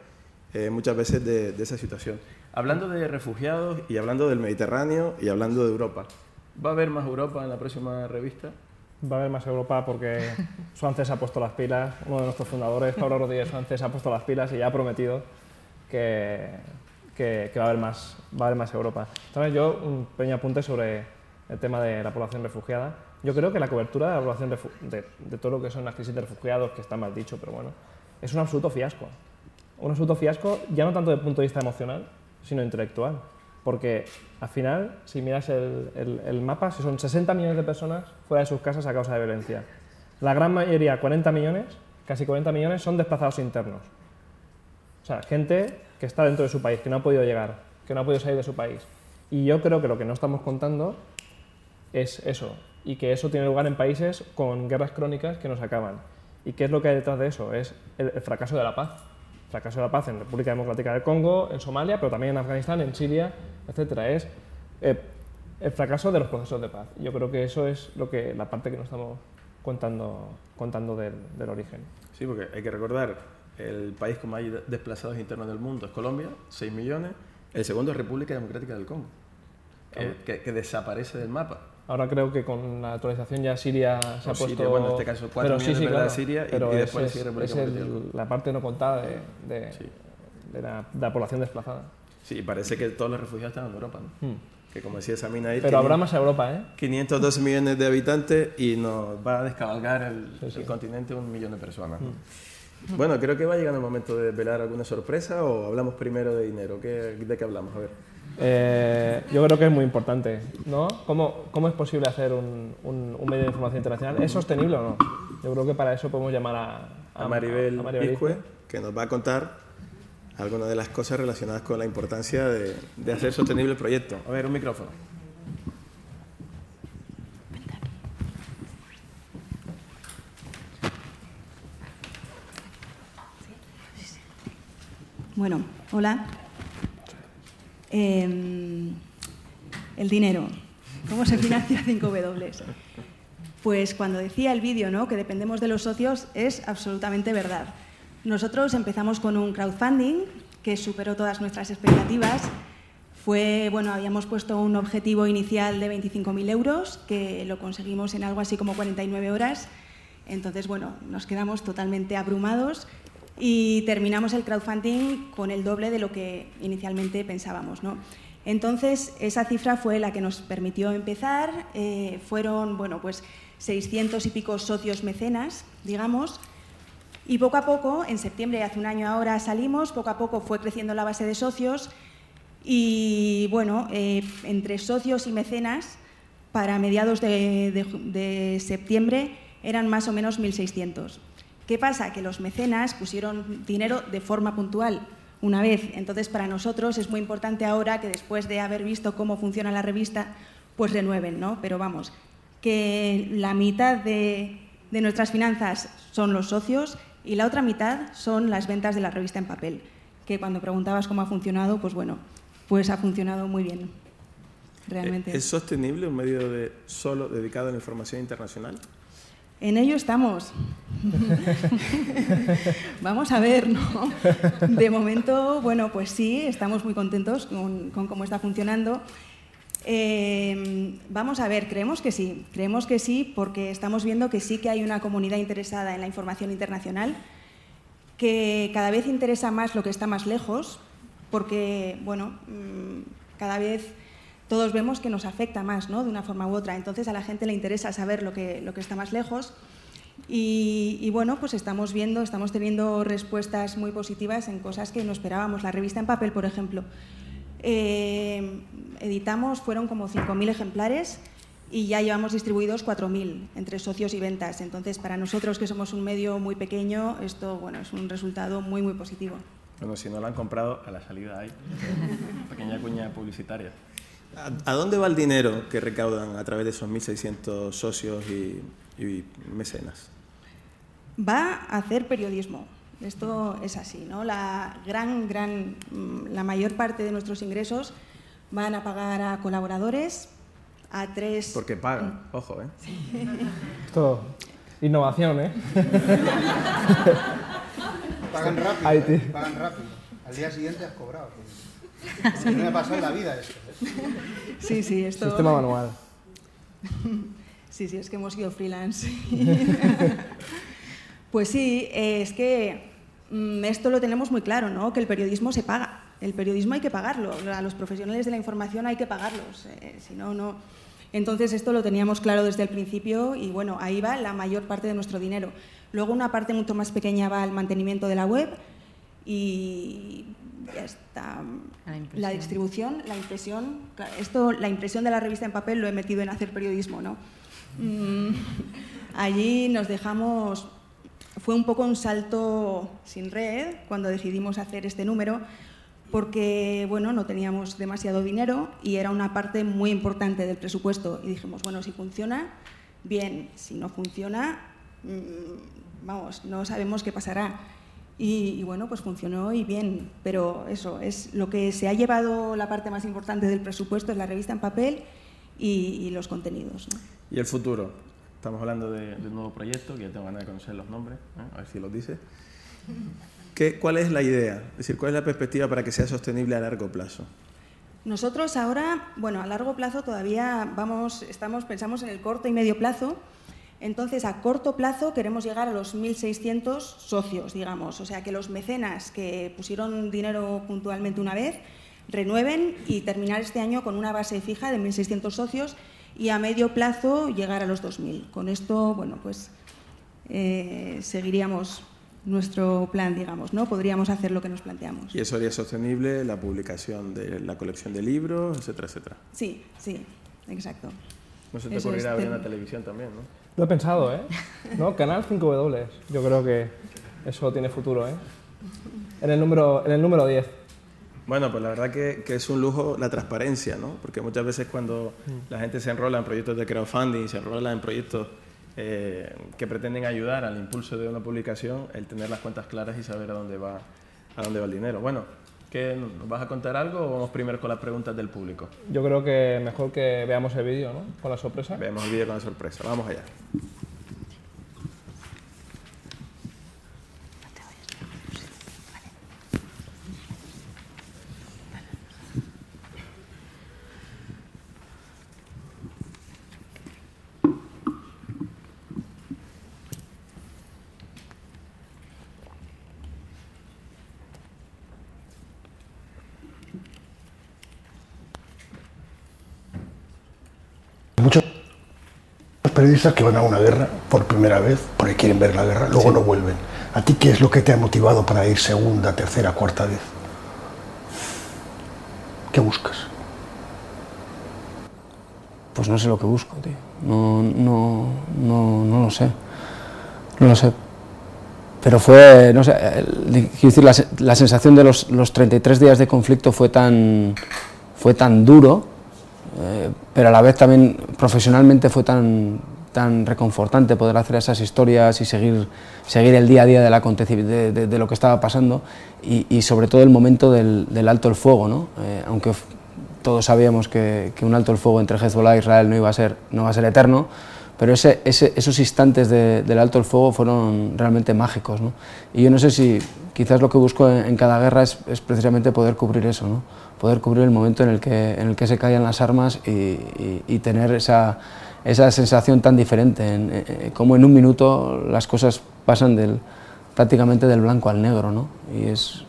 eh, muchas veces de, de esa situación. Hablando de refugiados y hablando del Mediterráneo y hablando de Europa, ¿va a haber más Europa en la próxima revista? Va a haber más Europa porque <laughs> Suárez ha puesto las pilas, uno de nuestros fundadores, Pablo Rodríguez Suárez, ha puesto las pilas y ya ha prometido que, que, que va, a haber más, va a haber más Europa. Entonces yo un pequeño apunte sobre el tema de la población refugiada. Yo creo que la cobertura de la población de, todo lo que son las crisis de refugiados, que está mal dicho, pero bueno, es un absoluto fiasco. Un absoluto fiasco ya no tanto desde el punto de vista emocional, sino intelectual. Porque al final, si miras el, el- el mapa, si son 60 millones de personas fuera de sus casas a causa de violencia. La gran mayoría, 40 millones, casi 40 millones, son desplazados internos. O sea, gente que está dentro de su país, que no ha podido llegar, que no ha podido salir de su país. Y yo creo que lo que no estamos contando es eso, y que eso tiene lugar en países con guerras crónicas que nos acaban. ¿Y qué es lo que hay detrás de eso? Es el, el fracaso de la paz. El fracaso de la paz en República Democrática del Congo, en Somalia, pero también en Afganistán, en Siria, etc. Es eh, el fracaso de los procesos de paz. Yo creo que eso es lo que, la parte que no estamos contando, contando del, del origen. Sí, porque hay que recordar, el país con más desplazados internos del mundo es Colombia, 6 millones. El segundo es República Democrática del Congo, que, que- que desaparece del mapa. Ahora creo que con la actualización ya Siria se O ha Siria, puesto... bueno, en este caso, cuatro pero sí, millones, sí, ¿verdad? claro. Siria y- pero y es- después es, sigue República es el- Democrática del la parte no contada de, de- de la, de la población desplazada. Sí, parece que todos los refugiados están en Europa, ¿no? Hmm. Que como decía Samina ahí... Pero habrá 500 más Europa, ¿eh? 512 millones de habitantes y nos va a descabalgar el, el continente un millón de personas. ¿no? Hmm. <laughs> Bueno, creo que va llegando el momento de desvelar alguna sorpresa o hablamos primero de dinero. ¿Qué, ¿De qué hablamos? A ver. Eh, yo creo que es muy importante, ¿no? ¿Cómo, cómo es posible hacer un, un- un medio de información internacional? ¿Es sostenible o no? Yo creo que para eso podemos llamar a, A Maribel, a Maribel Iscue, que nos va a contar algunas de las cosas relacionadas con la importancia de, de hacer sostenible el proyecto. A ver, un micrófono. Bueno, hola. Eh, el dinero. ¿Cómo se financia 5W? Pues cuando decía el vídeo ¿no? que dependemos de los socios, es absolutamente verdad. Nosotros empezamos con un crowdfunding que superó todas nuestras expectativas. Fue, bueno, habíamos puesto un objetivo inicial de 25.000 euros, que lo conseguimos en algo así como 49 horas. Entonces, bueno, nos quedamos totalmente abrumados y terminamos el crowdfunding con el doble de lo que inicialmente pensábamos. ¿no? Entonces, esa cifra fue la que nos permitió empezar. Eh, fueron, bueno, pues 600 y pico socios mecenas, digamos. Y poco a poco, en septiembre, hace un año ahora salimos, poco a poco fue creciendo la base de socios y bueno, eh, entre socios y mecenas, para mediados de, septiembre eran más o menos 1.600. ¿Qué pasa? Que los mecenas pusieron dinero de forma puntual una vez. Entonces, para nosotros es muy importante ahora que después de haber visto cómo funciona la revista, pues renueven, ¿no? Pero vamos, que la mitad de, de nuestras finanzas son los socios y la otra mitad son las ventas de la revista en papel. Que cuando preguntabas cómo ha funcionado, pues bueno, pues ha funcionado muy bien. Realmente. ¿Es sostenible un medio de solo dedicado a la información internacional? En ello estamos. <laughs> Vamos a ver, ¿no? De momento, bueno, pues sí, estamos muy contentos con, con cómo está funcionando. Eh, vamos a ver, creemos que sí, creemos que sí porque estamos viendo que sí que hay una comunidad interesada en la información internacional, que cada vez interesa más lo que está más lejos, porque, bueno, mm, cada vez todos vemos que nos afecta más, ¿no? De una forma u otra. Entonces a la gente le interesa saber lo que, lo que está más lejos. Y, bueno, pues estamos viendo, estamos teniendo respuestas muy positivas en cosas que no esperábamos. La revista en papel, por ejemplo. Eh, editamos, fueron como 5.000 ejemplares y ya llevamos distribuidos 4.000 entre socios y ventas. Entonces, para nosotros, que somos un medio muy pequeño, esto bueno, es un resultado muy, muy positivo. Bueno, si no lo han comprado, a la salida hay. <laughs> Pequeña cuña publicitaria. ¿A, dónde va el dinero que recaudan a través de esos 1.600 socios y, y mecenas? Va a hacer periodismo. Esto es así, ¿no? La gran, gran, mm, la mayor parte de nuestros ingresos van a pagar a colaboradores, a tres... Porque pagan, ojo, ¿eh? Esto, innovación, ¿eh? Pagan rápido, ¿eh? pagan rápido. Al día siguiente has cobrado. <laughs> No me ha pasado en la vida esto. ¿eh? Sí, sí, esto... Sistema manual. <laughs> Sí, sí, es que hemos sido freelance. <laughs> Pues sí, es que mm, esto lo tenemos muy claro, ¿no? Que el periodismo se paga. El periodismo hay que pagarlo. A los profesionales de la información hay que pagarlos. Eh, si no, no. Entonces esto lo teníamos claro desde el principio y bueno, ahí va la mayor parte de nuestro dinero. Luego una parte mucho más pequeña va al mantenimiento de la web y ya está. La, distribución, la impresión. Esto, la impresión de la revista en papel lo he metido en hacer periodismo, ¿no? Mm, allí nos dejamos fue un poco un salto sin red cuando decidimos hacer este número porque bueno, no teníamos demasiado dinero y era una parte muy importante del presupuesto y dijimos, bueno, si funciona, bien, si no funciona, mm, vamos, no sabemos qué pasará. Y, bueno, pues funcionó y bien, pero eso es lo que se ha llevado la parte más importante del presupuesto es la revista en papel y, los contenidos. ¿Y el futuro? Estamos hablando de, un nuevo proyecto, que ya tengo ganas de conocer los nombres, ¿eh? a ver si los dice. ¿Qué, ¿Cuál es la idea? Es decir, ¿cuál es la perspectiva para que sea sostenible a largo plazo? Nosotros ahora, bueno, a largo plazo todavía vamos, estamos, pensamos en el corto y medio plazo. Entonces, a corto plazo queremos llegar a los 1.600 socios, digamos. O sea, que los mecenas que pusieron dinero puntualmente una vez renueven y terminar este año con una base fija de 1.600 socios y a medio plazo llegar a los 2.000. Con esto, bueno, pues eh, seguiríamos nuestro plan, digamos, ¿no? Podríamos hacer lo que nos planteamos. ¿Y eso haría sostenible la publicación de la colección de libros, etcétera, etcétera? Sí, sí, exacto. No se te ocurrirá abrir una televisión también, ¿no? Lo he pensado, ¿eh? ¿No? Canal 5W. Yo creo que eso tiene futuro, ¿eh? En el número, en el número 10. Bueno, pues la verdad que, es un lujo la transparencia, ¿no? Porque muchas veces cuando mm. la gente se enrola en proyectos de crowdfunding, se enrola en proyectos eh, que pretenden ayudar al impulso de una publicación, el tener las cuentas claras y saber a dónde va, a dónde va el dinero. Bueno, ¿qué, ¿nos vas a contar algo o vamos primero con las preguntas del público? Yo creo que mejor que veamos el vídeo, ¿no? Con la sorpresa. Veamos el vídeo con la sorpresa. Vamos allá. Periodistas que van a una guerra por primera vez, porque quieren ver la guerra, luego no vuelven. ¿A ti qué es lo que te ha motivado para ir segunda, tercera, cuarta vez? ¿Qué buscas? Pues no sé lo que busco, tío. No, no, no, no lo sé. No lo sé. Pero fue, no sé, quiero decir, la, la, sensación de los, los 33 días de conflicto fue tan, fue tan duro eh, pero a la vez también profesionalmente fue tan, tan reconfortante poder hacer esas historias y seguir, seguir el día a día de, lo que estaba pasando y, sobre todo el momento del, alto el fuego, ¿no? Eh, aunque todos sabíamos que, un alto el fuego entre Hezbollah e Israel no iba a ser, no va a ser eterno, pero ese, esos instantes del alto el fuego fueron realmente mágicos. Y yo no sé si quizás lo que busco en, cada guerra es, precisamente poder cubrir eso. ¿no? poder cubrir el momento en el que, en el que se callan las armas y, tener esa, esa, sensación tan diferente, como en un minuto las cosas pasan del, prácticamente del blanco al negro, ¿no? y es,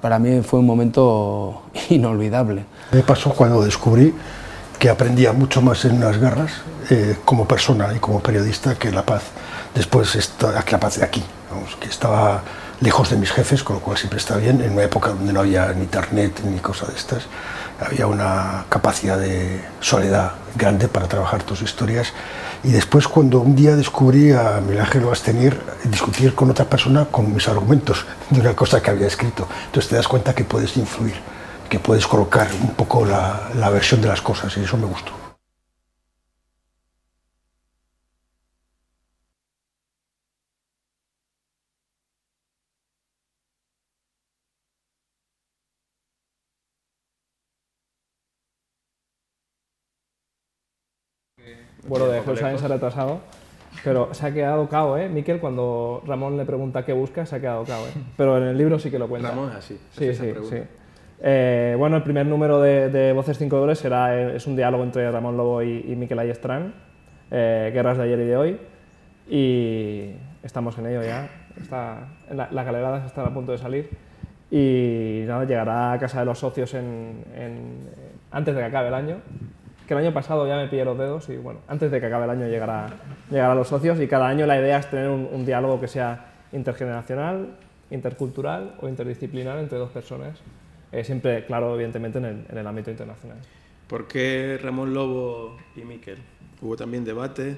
para mí fue un momento <laughs> inolvidable. Me pasó cuando descubrí que aprendía mucho más en unas guerras eh, como persona y como periodista que la paz después que la paz de aquí, que estaba lejos de mis jefes, con lo cual siempre está bien, en una época donde no había ni internet ni cosas de estas, había una capacidad de soledad grande para trabajar tus historias. Y después cuando un día descubrí a Miguel Ángel Bastenir discutir con otra persona con mis argumentos de una cosa que había escrito, entonces te das cuenta que puedes influir, que puedes colocar un poco la, la versión de las cosas y eso me gustó. Bueno, de Jerusalén se ha retrasado, pero se ha quedado cao, ¿eh? Miquel, cuando Ramón le pregunta qué busca, se ha quedado cao, ¿eh? <laughs> Pero en el libro sí que lo cuenta. Ramón es así. Sí, sí, sí. Eh, bueno, el primer número de, de Voces 5 dólares será, eh, es un diálogo entre Ramón Lobo y, y Miquel Ayestran, eh, Guerras de ayer y de hoy, y estamos en ello ya. Está, la, las galeradas están a punto de salir y nada, llegará a casa de los socios en, en- antes de que acabe el año. Que el año pasado ya me pillé los dedos y bueno, antes de que acabe el año llegará, llegará a los socios y cada año la idea es tener un, un diálogo que sea intergeneracional, intercultural o interdisciplinar entre dos personas, eh, siempre, claro, evidentemente en el, en el ámbito internacional. ¿Por qué Ramón Lobo y Miquel? Hubo también debate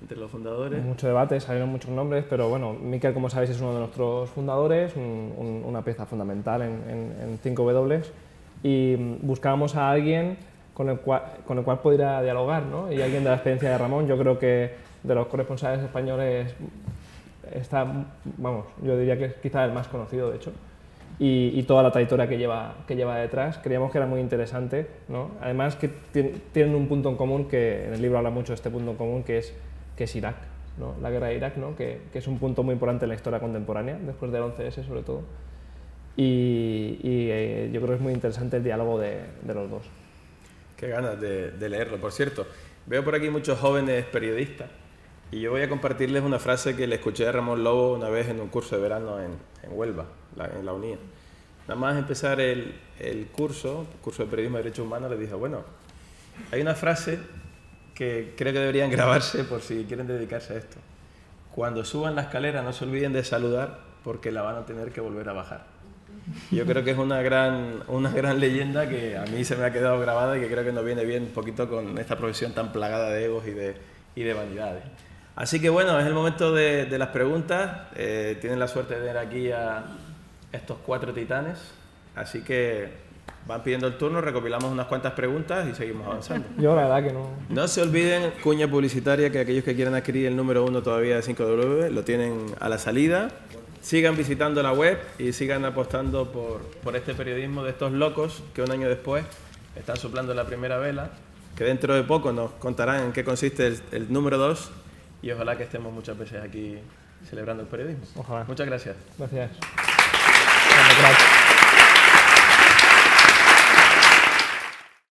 entre los fundadores. Mucho debate, salieron muchos nombres, pero bueno, Miquel, como sabéis, es uno de nuestros fundadores, un- un- una pieza fundamental en, en, en 5W, y mm, buscábamos a alguien con el cual, con el dialogar, ¿no? Y alguien de la experiencia de Ramón, yo creo que de los corresponsales españoles está, vamos, yo diría que es quizá el más conocido, de hecho. Y, toda la trayectoria que lleva, que lleva detrás, creíamos que era muy interesante, ¿no? Además que tien- tienen un punto en común, que en el libro habla mucho de este punto en común, que es, Irak, ¿no? La guerra de Irak, ¿no? Que, que es un punto muy importante en la historia contemporánea, después del 11S sobre todo. Y, eh, yo creo que es muy interesante el diálogo de los dos. Qué ganas de, de leerlo. Por cierto, veo por aquí muchos jóvenes periodistas y yo voy a compartirles una frase que le escuché a Ramón Lobo una vez en un curso de verano en, Huelva, en la UNIA. Nada más empezar el, el curso, curso de periodismo y derechos humanos, le dije, bueno, hay una frase que creo que deberían <laughs> grabarse por si quieren dedicarse a esto. Cuando suban la escalera no se olviden de saludar porque la van a tener que volver a bajar. Yo creo que es una gran, una gran leyenda que a mí se me ha quedado grabada y que creo que nos viene bien un poquito con esta profesión tan plagada de egos y de, y de vanidades. Así que bueno, es el momento de, de las preguntas. Eh, tienen la suerte de tener aquí a estos cuatro titanes. Así que van pidiendo el turno, recopilamos unas cuantas preguntas y seguimos avanzando. <laughs> Yo la verdad que no... No se olviden, cuña publicitaria, que aquellos que quieran adquirir el número uno todavía de 5W lo tienen a la salida. Sigan visitando la web y sigan apostando por, por este periodismo de estos locos que un año después están soplando la primera vela, que dentro de poco nos contarán en qué consiste el, el número 2 y ojalá que estemos muchas veces aquí celebrando el periodismo. Ojalá. Muchas gracias. Gracias.